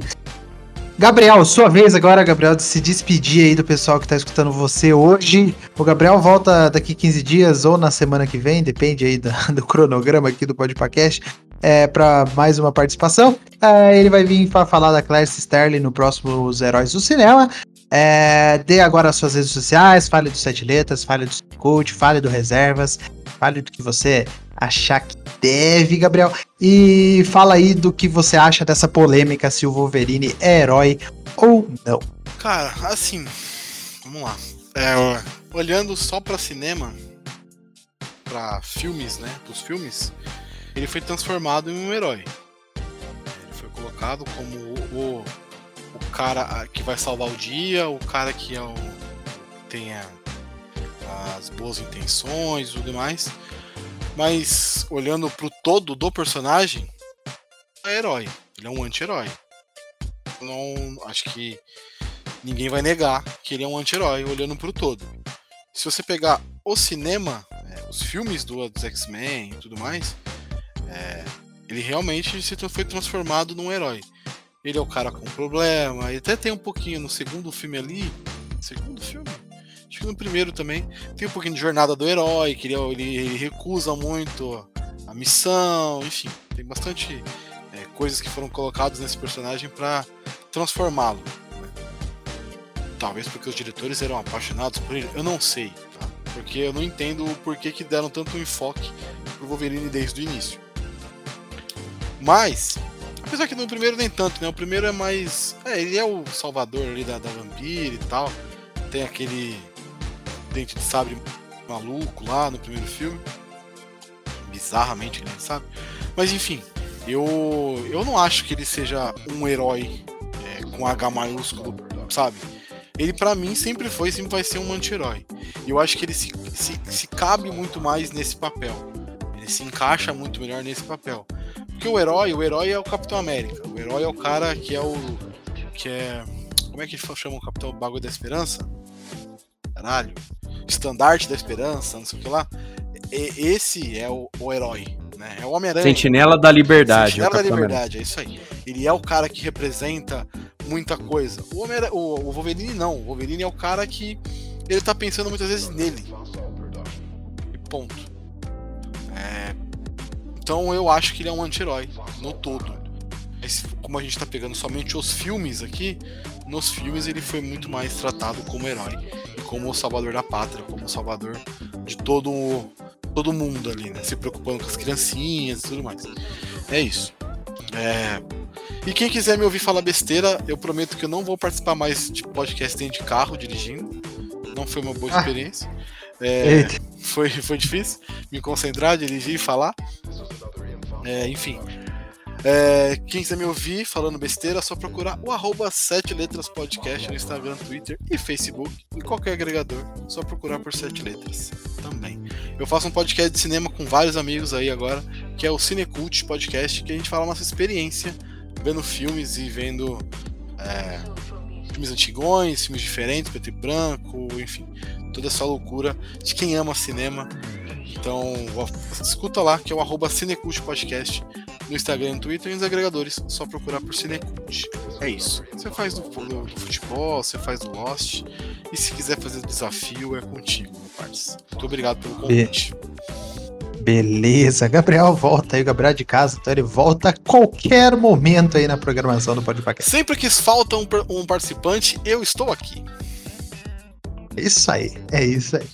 Speaker 1: Gabriel, sua vez agora, Gabriel, de se despedir aí do pessoal que está escutando você hoje. O Gabriel volta daqui 15 dias ou na semana que vem, depende aí do, [LAUGHS] do cronograma aqui do Podpacast é, para mais uma participação. É, ele vai vir falar da Clarice Sterling no próximo Os Heróis do Cinema. É, dê agora as suas redes sociais, fale do Sete Letras, fale do Coach, fale do Reservas, fale do que você achar que deve, Gabriel. E fala aí do que você acha dessa polêmica se o Wolverine é herói ou não.
Speaker 6: Cara, assim, vamos lá. É, olhando só para cinema, para filmes, né, dos filmes, ele foi transformado em um herói. Ele foi colocado como o, o, o cara que vai salvar o dia, o cara que é o, tem a, as boas intenções e tudo mais. Mas olhando pro todo do personagem, é herói. Ele é um anti-herói. Não acho que ninguém vai negar que ele é um anti-herói olhando pro todo. Se você pegar o cinema, é, os filmes do, X-Men e tudo mais, é, ele realmente se foi transformado num herói. Ele é o cara com problema, ele até tem um pouquinho no segundo filme ali. Segundo filme? Acho que no primeiro também. Tem um pouquinho de jornada do herói, que ele, ele, ele recusa muito a missão, enfim. Tem bastante é, coisas que foram colocadas nesse personagem para transformá-lo. Né? Talvez porque os diretores eram apaixonados por ele, eu não sei, tá? Porque eu não entendo o porquê que deram tanto enfoque pro Wolverine desde o início. Mas, apesar que no primeiro nem tanto, né? O primeiro é mais. É, ele é o salvador ali da, da vampira e tal. Tem aquele dente de sabre maluco lá no primeiro filme. Bizarramente, né? Sabe? Mas enfim, eu, eu não acho que ele seja um herói é, com H maiúsculo, sabe? Ele para mim sempre foi, sempre vai ser um anti-herói. E eu acho que ele se, se, se cabe muito mais nesse papel. Ele se encaixa muito melhor nesse papel. Porque o herói, o herói é o Capitão América. O herói é o cara que é o. que é. Como é que chama o Capitão Bagulho da Esperança? Caralho. Estandarte da Esperança, não sei o que lá. E, esse é o, o herói. Né? É o Homem-Aranha.
Speaker 5: Sentinela da Liberdade.
Speaker 6: Sentinela da Liberdade, é isso aí. Ele é o cara que representa muita coisa. O, Homem o, o Wolverine não. O Wolverine é o cara que ele tá pensando muitas vezes nele. E ponto. É, Então eu acho que ele é um anti-herói, no todo. Mas como a gente tá pegando somente os filmes aqui, nos filmes ele foi muito mais tratado como herói e como o salvador da pátria, como o salvador de todo todo mundo ali, né? Se preocupando com as criancinhas e tudo mais. É isso. É... E quem quiser me ouvir falar besteira, eu prometo que eu não vou participar mais de podcast dentro de carro dirigindo. Não foi uma boa
Speaker 1: Ah.
Speaker 6: experiência. É, foi, foi difícil me concentrar, dirigir e falar. É, enfim. É, quem quiser me ouvir falando besteira, é só procurar o arroba 7 letras podcast no Instagram, Twitter e Facebook. Em qualquer agregador, só procurar por 7 letras também. Eu faço um podcast de cinema com vários amigos aí agora, que é o Cinecult Podcast, que a gente fala nossa experiência vendo filmes e vendo é, filmes antigões, filmes diferentes, preto e branco, enfim, toda essa loucura de quem ama cinema. Então, escuta lá, que é o arroba Cinecult Podcast no Instagram no Twitter e nos agregadores, só procurar por Cinecult. É isso. Você faz do, do- do futebol, você faz do Lost, e se quiser fazer desafio, é contigo, meu parceiro. Muito obrigado pelo convite.
Speaker 1: Beleza, Gabriel volta aí, o Gabriel é de casa, então ele volta a qualquer momento aí na programação do Podcast.
Speaker 6: Sempre que falta um, um participante, eu estou aqui.
Speaker 1: É isso aí, é isso aí.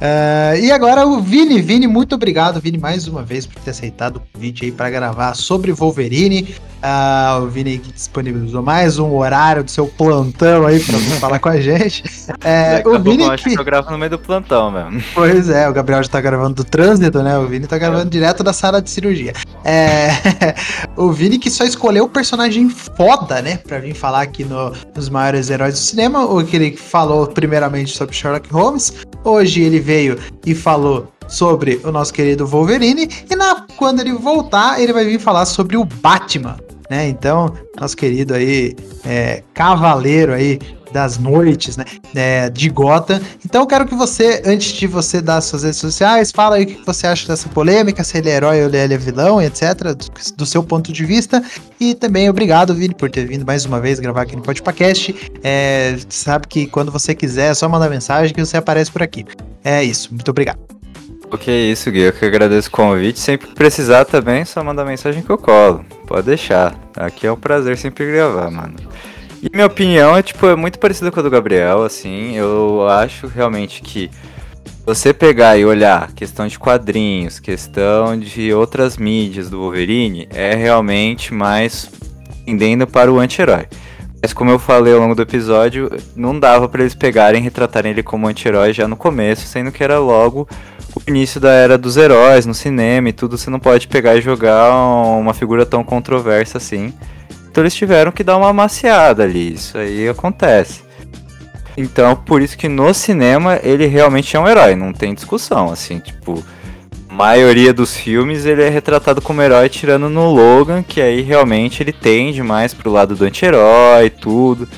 Speaker 1: Ah, e agora o Vini, Vini, muito obrigado, Vini, mais uma vez por ter aceitado o convite aí para gravar sobre Wolverine. Ah, o Vini que disponibilizou mais um horário do seu plantão aí para falar com a gente. É,
Speaker 3: a
Speaker 1: o Vini que,
Speaker 3: eu gravo no meio do plantão mesmo.
Speaker 1: Pois é, o Gabriel já tá gravando do trânsito, né? O Vini tá gravando direto da sala de cirurgia. É, [LAUGHS] o Vini que só escolheu o personagem foda, né? Pra vir falar aqui no, nos maiores heróis do cinema. O que ele falou primeiramente sobre Sherlock Holmes. Hoje ele veio e falou sobre o nosso querido Wolverine. E na, quando ele voltar, ele vai vir falar sobre o Batman. Né? Então, nosso querido aí, é, cavaleiro aí das noites, né? é, de Gotham. Então eu quero que você, antes de você dar suas redes sociais, fala aí o que você acha dessa polêmica, se ele é herói ou ele é vilão, etc., do, do seu ponto de vista. E também obrigado, Vini, por ter vindo mais uma vez gravar aqui no Podcast. É, sabe que quando você quiser, é só mandar mensagem que você aparece por aqui. É isso, muito obrigado.
Speaker 3: O que é isso, Gui? Eu que agradeço o convite. Sempre que precisar também, só mandar mensagem que eu colo. Pode deixar. Aqui é um prazer sempre gravar, mano. E minha opinião é, tipo, é muito parecida com a do Gabriel, assim. Eu acho realmente que você pegar e olhar questão de quadrinhos, questão de outras mídias do Wolverine, é realmente mais tendendo para o anti-herói. Mas como eu falei ao longo do episódio, não dava para eles pegarem e retratarem ele como anti-herói já no começo, sendo que era logo o início da era dos heróis no cinema e tudo, você não pode pegar e jogar uma figura tão controversa assim. Eles tiveram que dar uma amaciada ali, isso aí acontece. Então, por isso que no cinema ele realmente é um herói, não tem discussão, assim, tipo, a maioria dos filmes ele é retratado como herói tirando no Logan, que aí realmente ele tende mais pro lado do anti-herói tudo.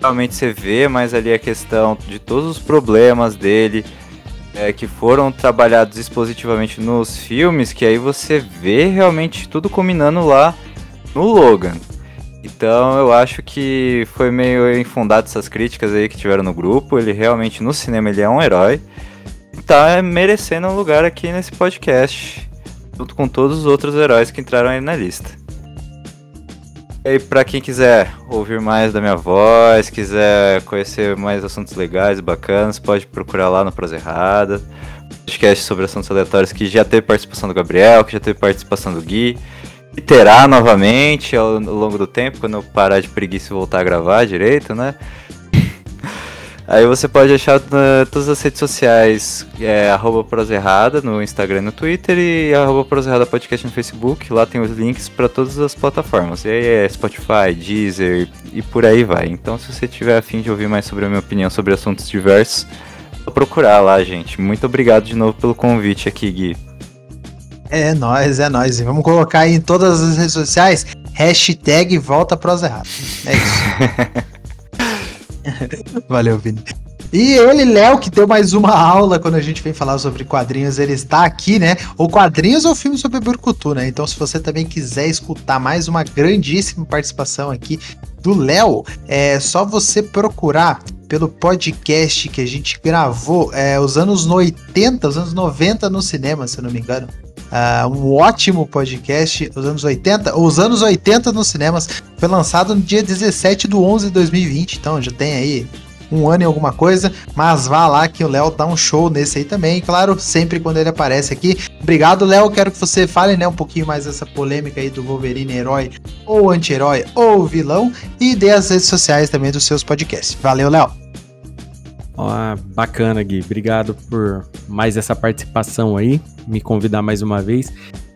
Speaker 3: Realmente você vê mais ali a questão de todos os problemas dele, é, que foram trabalhados expositivamente nos filmes, que aí você vê realmente tudo combinando lá no Logan. Então eu acho que foi meio infundado essas críticas aí que tiveram no grupo. Ele realmente no cinema ele é um herói. E tá merecendo um lugar aqui nesse podcast. Junto com todos os outros heróis que entraram aí na lista. E aí, pra quem quiser ouvir mais da minha voz, quiser conhecer mais assuntos legais e bacanas, pode procurar lá no Prosa Errada. Podcast sobre assuntos aleatórios que já teve participação do Gabriel, que já teve participação do Gui. Terá novamente ao, longo do tempo, quando eu parar de preguiça e voltar a gravar direito, né? [LAUGHS] Aí você pode achar na todas as redes sociais, é, arroba Prosa Errada no Instagram e no Twitter e arroba Prosa Errada Podcast no Facebook. Lá tem os links para todas as plataformas. E aí é Spotify, Deezer e por aí vai. Então se você tiver afim de ouvir mais sobre a minha opinião sobre assuntos diversos, procurar lá, gente. Muito obrigado de novo pelo convite aqui, Gui.
Speaker 1: É nóis, é nóis. E vamos colocar aí em todas as redes sociais, hashtag volta pros errados. É isso. [LAUGHS] Valeu, Vini. E ele, Léo, que deu mais uma aula quando a gente vem falar sobre quadrinhos, ele está aqui, né? Ou quadrinhos ou filme sobre Burkutu, né? Então, se você também quiser escutar mais uma grandíssima participação aqui do Léo, é só você procurar pelo podcast que a gente gravou é, os anos 80, os anos 90 no cinema, se eu não me engano. Uh, um ótimo podcast, os anos 80, os anos 80 nos cinemas, foi lançado no dia 17 do 11 de 2020, então já tem aí um ano e alguma coisa, mas vá lá que o Léo dá um show nesse aí também, claro, sempre quando ele aparece aqui. Obrigado, Léo, quero que você fale, né, um pouquinho mais dessa polêmica aí do Wolverine herói ou anti-herói ou vilão e dê as redes sociais também dos seus podcasts. Valeu, Léo.
Speaker 5: Ah, bacana, Gui. Obrigado por mais essa participação aí, me convidar mais uma vez.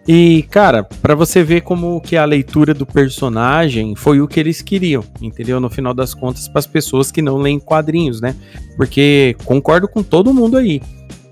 Speaker 5: E, cara, para você ver como que a leitura do personagem foi o que eles queriam, entendeu? No final das contas, para as pessoas que não leem quadrinhos, né? Porque concordo com todo mundo aí.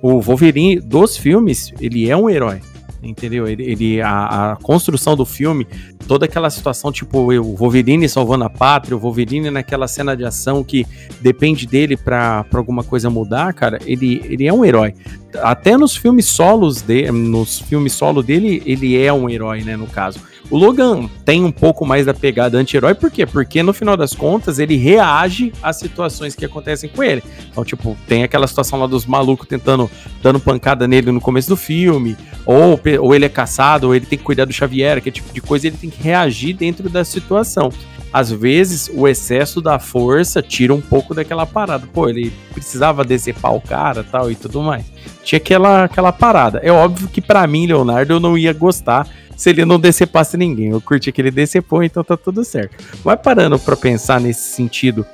Speaker 5: O Wolverine dos filmes, ele é um herói, entendeu? Ele, ele a, a, construção do filme, toda aquela situação, tipo, o Wolverine salvando a pátria, o Wolverine naquela cena de ação que depende dele para alguma coisa mudar, cara, ele, ele é um herói. Até nos filmes solos dele, nos filmes solo dele, ele é um herói, né, no caso. O Logan tem um pouco mais da pegada anti-herói, por quê? Porque no final das contas ele reage às situações que acontecem com ele. Então, tipo, tem aquela situação lá dos malucos tentando, dando pancada nele no começo do filme, ou, ou ele é caçado, ou ele tem que cuidar do Xavier, aquele tipo de coisa, ele tem que reagir dentro da situação. Às vezes, o excesso da força tira um pouco daquela parada. Pô, ele precisava decepar o cara tal e tudo mais. Tinha aquela, aquela parada. É óbvio que para mim, Leonardo, eu não ia gostar se ele não decepasse ninguém. Eu curti que ele decepou, então tá tudo certo. Vai parando para pensar nesse sentido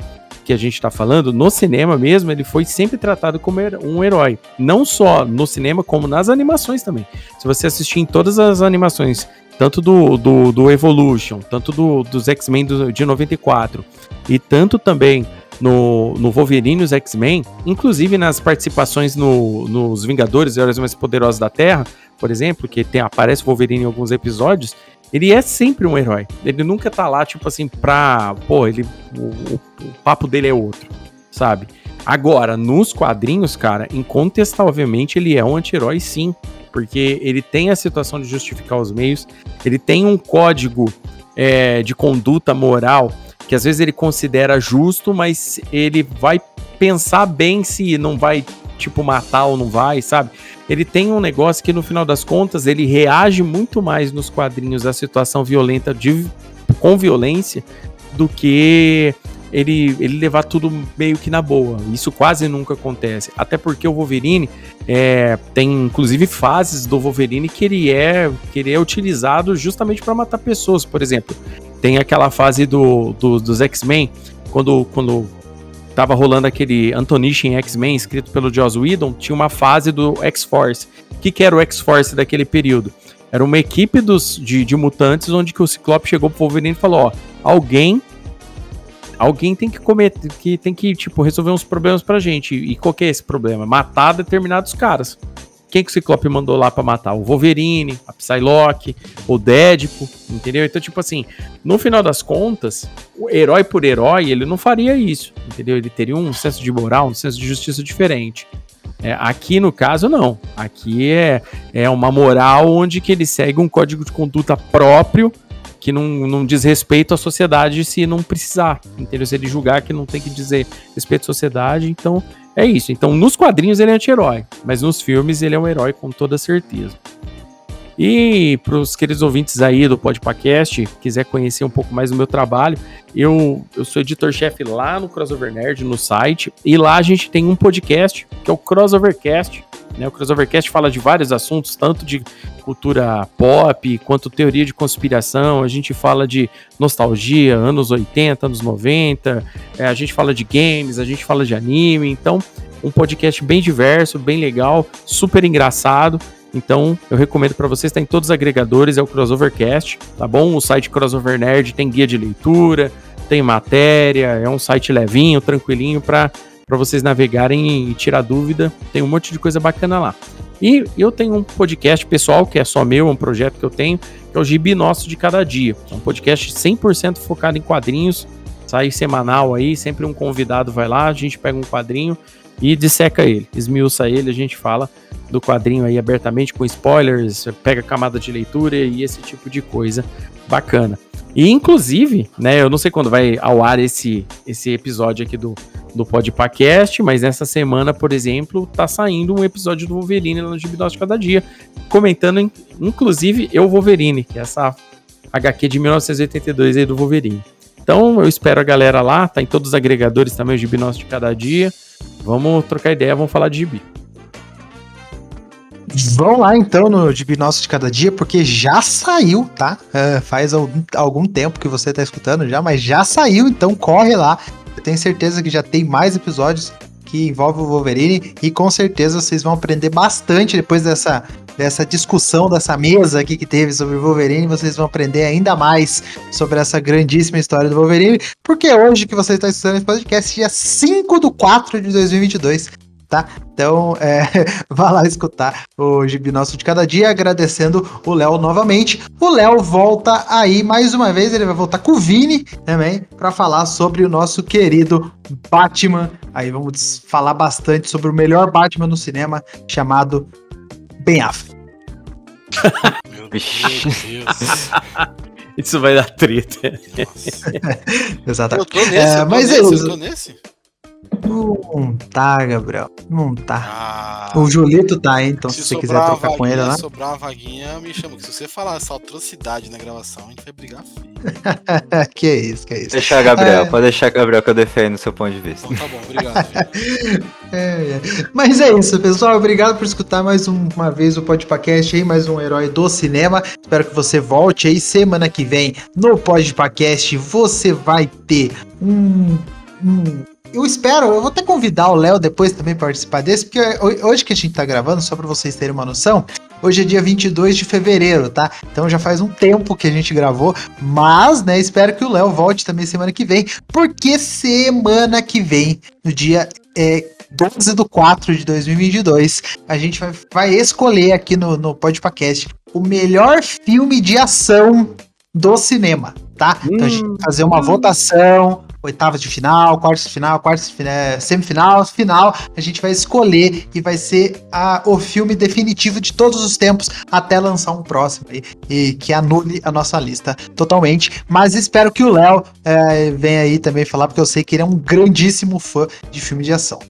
Speaker 5: que a gente tá falando, no cinema mesmo, ele foi sempre tratado como um herói. Não só no cinema, como nas animações também. Se você assistir em todas as animações, tanto do, do, do Evolution, tanto do, dos X-Men de 94, e tanto também no, no Wolverine e os X-Men, inclusive nas participações no, nos Vingadores e Heróis Mais Poderosos da Terra, por exemplo, que tem, aparece o Wolverine em alguns episódios, ele é sempre um herói. Ele nunca tá lá, tipo assim, pra. Pô, ele. O, o, o papo dele é outro, sabe? Agora, nos quadrinhos, cara, incontestavelmente ele é um anti-herói sim. Porque ele tem a situação de justificar os meios, ele tem um código é, de conduta moral que às vezes ele considera justo, mas ele vai pensar bem se não vai, tipo, matar ou não vai, sabe? Ele tem um negócio que no final das contas ele reage muito mais nos quadrinhos à situação violenta de, com violência do que ele, ele levar tudo meio que na boa. Isso quase nunca acontece. Até porque o Wolverine é, tem inclusive fases do Wolverine que ele é, que ele é utilizado justamente para matar pessoas. Por exemplo, tem aquela fase do, do dos X-Men, quando, quando tava rolando aquele Antonishin X-Men escrito pelo Joss Whedon, tinha uma fase do X-Force. O que, que era o X-Force daquele período? Era uma equipe dos, de, de mutantes onde que o Ciclope chegou pro Wolverine e falou, ó, alguém alguém tem que cometer, que tem que, tipo, resolver uns problemas pra gente. E qual que é esse problema? Matar determinados caras. Quem que o Ciclope mandou lá para matar? O Wolverine, a Psylocke, o Deadpool, entendeu? Então, tipo assim, no final das contas, o herói por herói, ele não faria isso, entendeu? Ele teria um senso de moral, um senso de justiça diferente. É, aqui, no caso, não. Aqui é, é uma moral onde que ele segue um código de conduta próprio que não, não diz respeito à sociedade se não precisar, entendeu? Se ele julgar que não tem que dizer respeito à sociedade, então é isso. Então, nos quadrinhos ele é anti-herói, mas nos filmes ele é um herói com toda certeza. E para os queridos ouvintes aí do Podpacast, quiser conhecer um pouco mais do meu trabalho, eu, eu sou editor-chefe lá no Crossover Nerd, no site, e lá a gente tem um podcast, que é o Crossovercast. Né? O Crossovercast fala de vários assuntos, tanto de cultura pop, quanto teoria de conspiração, a gente fala de nostalgia, anos 80, anos 90, é, a gente fala de games, a gente fala de anime, então um podcast bem diverso, bem legal, super engraçado. Então, eu recomendo para vocês, está em todos os agregadores, é o Crossovercast, tá bom? O site Crossover Nerd tem guia de leitura, tem matéria, é um site levinho, tranquilinho para vocês navegarem e tirar dúvida. Tem um monte de coisa bacana lá. E eu tenho um podcast pessoal que é só meu, um projeto que eu tenho, que é o Gibi Nosso de Cada Dia. É um podcast 100% focado em quadrinhos, sai semanal aí, sempre um convidado vai lá, a gente pega um quadrinho e disseca ele, esmiuça ele, a gente fala do quadrinho aí abertamente com spoilers, pega camada de leitura e esse tipo de coisa bacana. E inclusive, né, eu não sei quando vai ao ar esse esse episódio aqui do do Podpacast, mas nessa semana, por exemplo, tá saindo um episódio do Wolverine no Gibnós de Cada Dia, comentando, inclusive, Eu Wolverine, que é essa HQ de 1982 aí do Wolverine. Então eu espero a galera lá, tá em todos os agregadores também, o Gibi Nosso de Cada Dia. Vamos trocar ideia, vamos falar de Gibi.
Speaker 1: Vão lá então no Gibi Nosso de Cada Dia, porque já saiu, tá? É, faz algum, algum tempo que você tá escutando já, mas já saiu, então corre lá. Eu tenho certeza que já tem mais episódios que envolvem o Wolverine e com certeza vocês vão aprender bastante depois dessa, dessa discussão, dessa mesa aqui que teve sobre o Wolverine. Vocês vão aprender ainda mais sobre essa grandíssima história do Wolverine, porque hoje que você está estudando esse podcast, dia 5 do 4 de 2022, tá? Então, é, [LAUGHS] vá lá escutar o Gibi Nosso de Cada Dia, agradecendo o Léo novamente. O Léo volta aí mais uma vez, ele vai voltar com o Vini também, para falar sobre o nosso querido Batman. Aí vamos falar bastante sobre o melhor Batman no cinema, chamado Ben Affleck.
Speaker 6: Meu Deus. [LAUGHS]
Speaker 5: Isso vai dar treta. [LAUGHS]
Speaker 1: Exatamente.
Speaker 6: Eu tô nesse,
Speaker 1: É,
Speaker 6: eu tô
Speaker 1: mas é
Speaker 6: nesse,
Speaker 1: isso.
Speaker 6: eu tô nesse.
Speaker 1: Não tá, Gabriel. Não tá.
Speaker 6: Ah,
Speaker 1: O Julito tá, hein? Então se,
Speaker 6: se
Speaker 1: você quiser
Speaker 6: sobrar
Speaker 1: trocar com ele
Speaker 6: vaguinha,
Speaker 1: lá.
Speaker 6: sobrar uma vaguinha, me chama. que Se você falar essa atrocidade na gravação, a gente vai brigar feio. [LAUGHS]
Speaker 1: que isso, que isso.
Speaker 3: Deixar, Gabriel.
Speaker 1: É.
Speaker 3: Pode deixar, Gabriel, que eu defendo o seu ponto de vista.
Speaker 6: Então tá bom, obrigado. [LAUGHS]
Speaker 1: É, é. Mas é isso, pessoal. Obrigado por escutar mais um- uma vez o Podpacast aí, mais um herói do cinema. Espero que você volte aí semana que vem no Podpacast. Você vai ter um. Um- eu espero, eu vou até convidar o Léo depois também pra participar desse, porque ho- hoje que a gente tá gravando, só pra vocês terem uma noção, hoje é dia 22 de fevereiro, tá? Então já faz um tempo que a gente gravou, mas, né, espero que o Léo volte também semana que vem, porque semana que vem, no dia é, 12 do 4 de 2022, a gente vai, vai escolher aqui no, no Podpacast o melhor filme de ação do cinema, tá? Então a gente vai fazer uma votação, oitavas de final, quartas de final, quartas de final, semifinal, final, a gente vai escolher e vai ser a, o filme definitivo de todos os tempos até lançar um próximo aí e que anule a nossa lista totalmente. Mas espero que o Léo eh, venha aí também falar, porque eu sei que ele é um grandíssimo fã de filme de ação.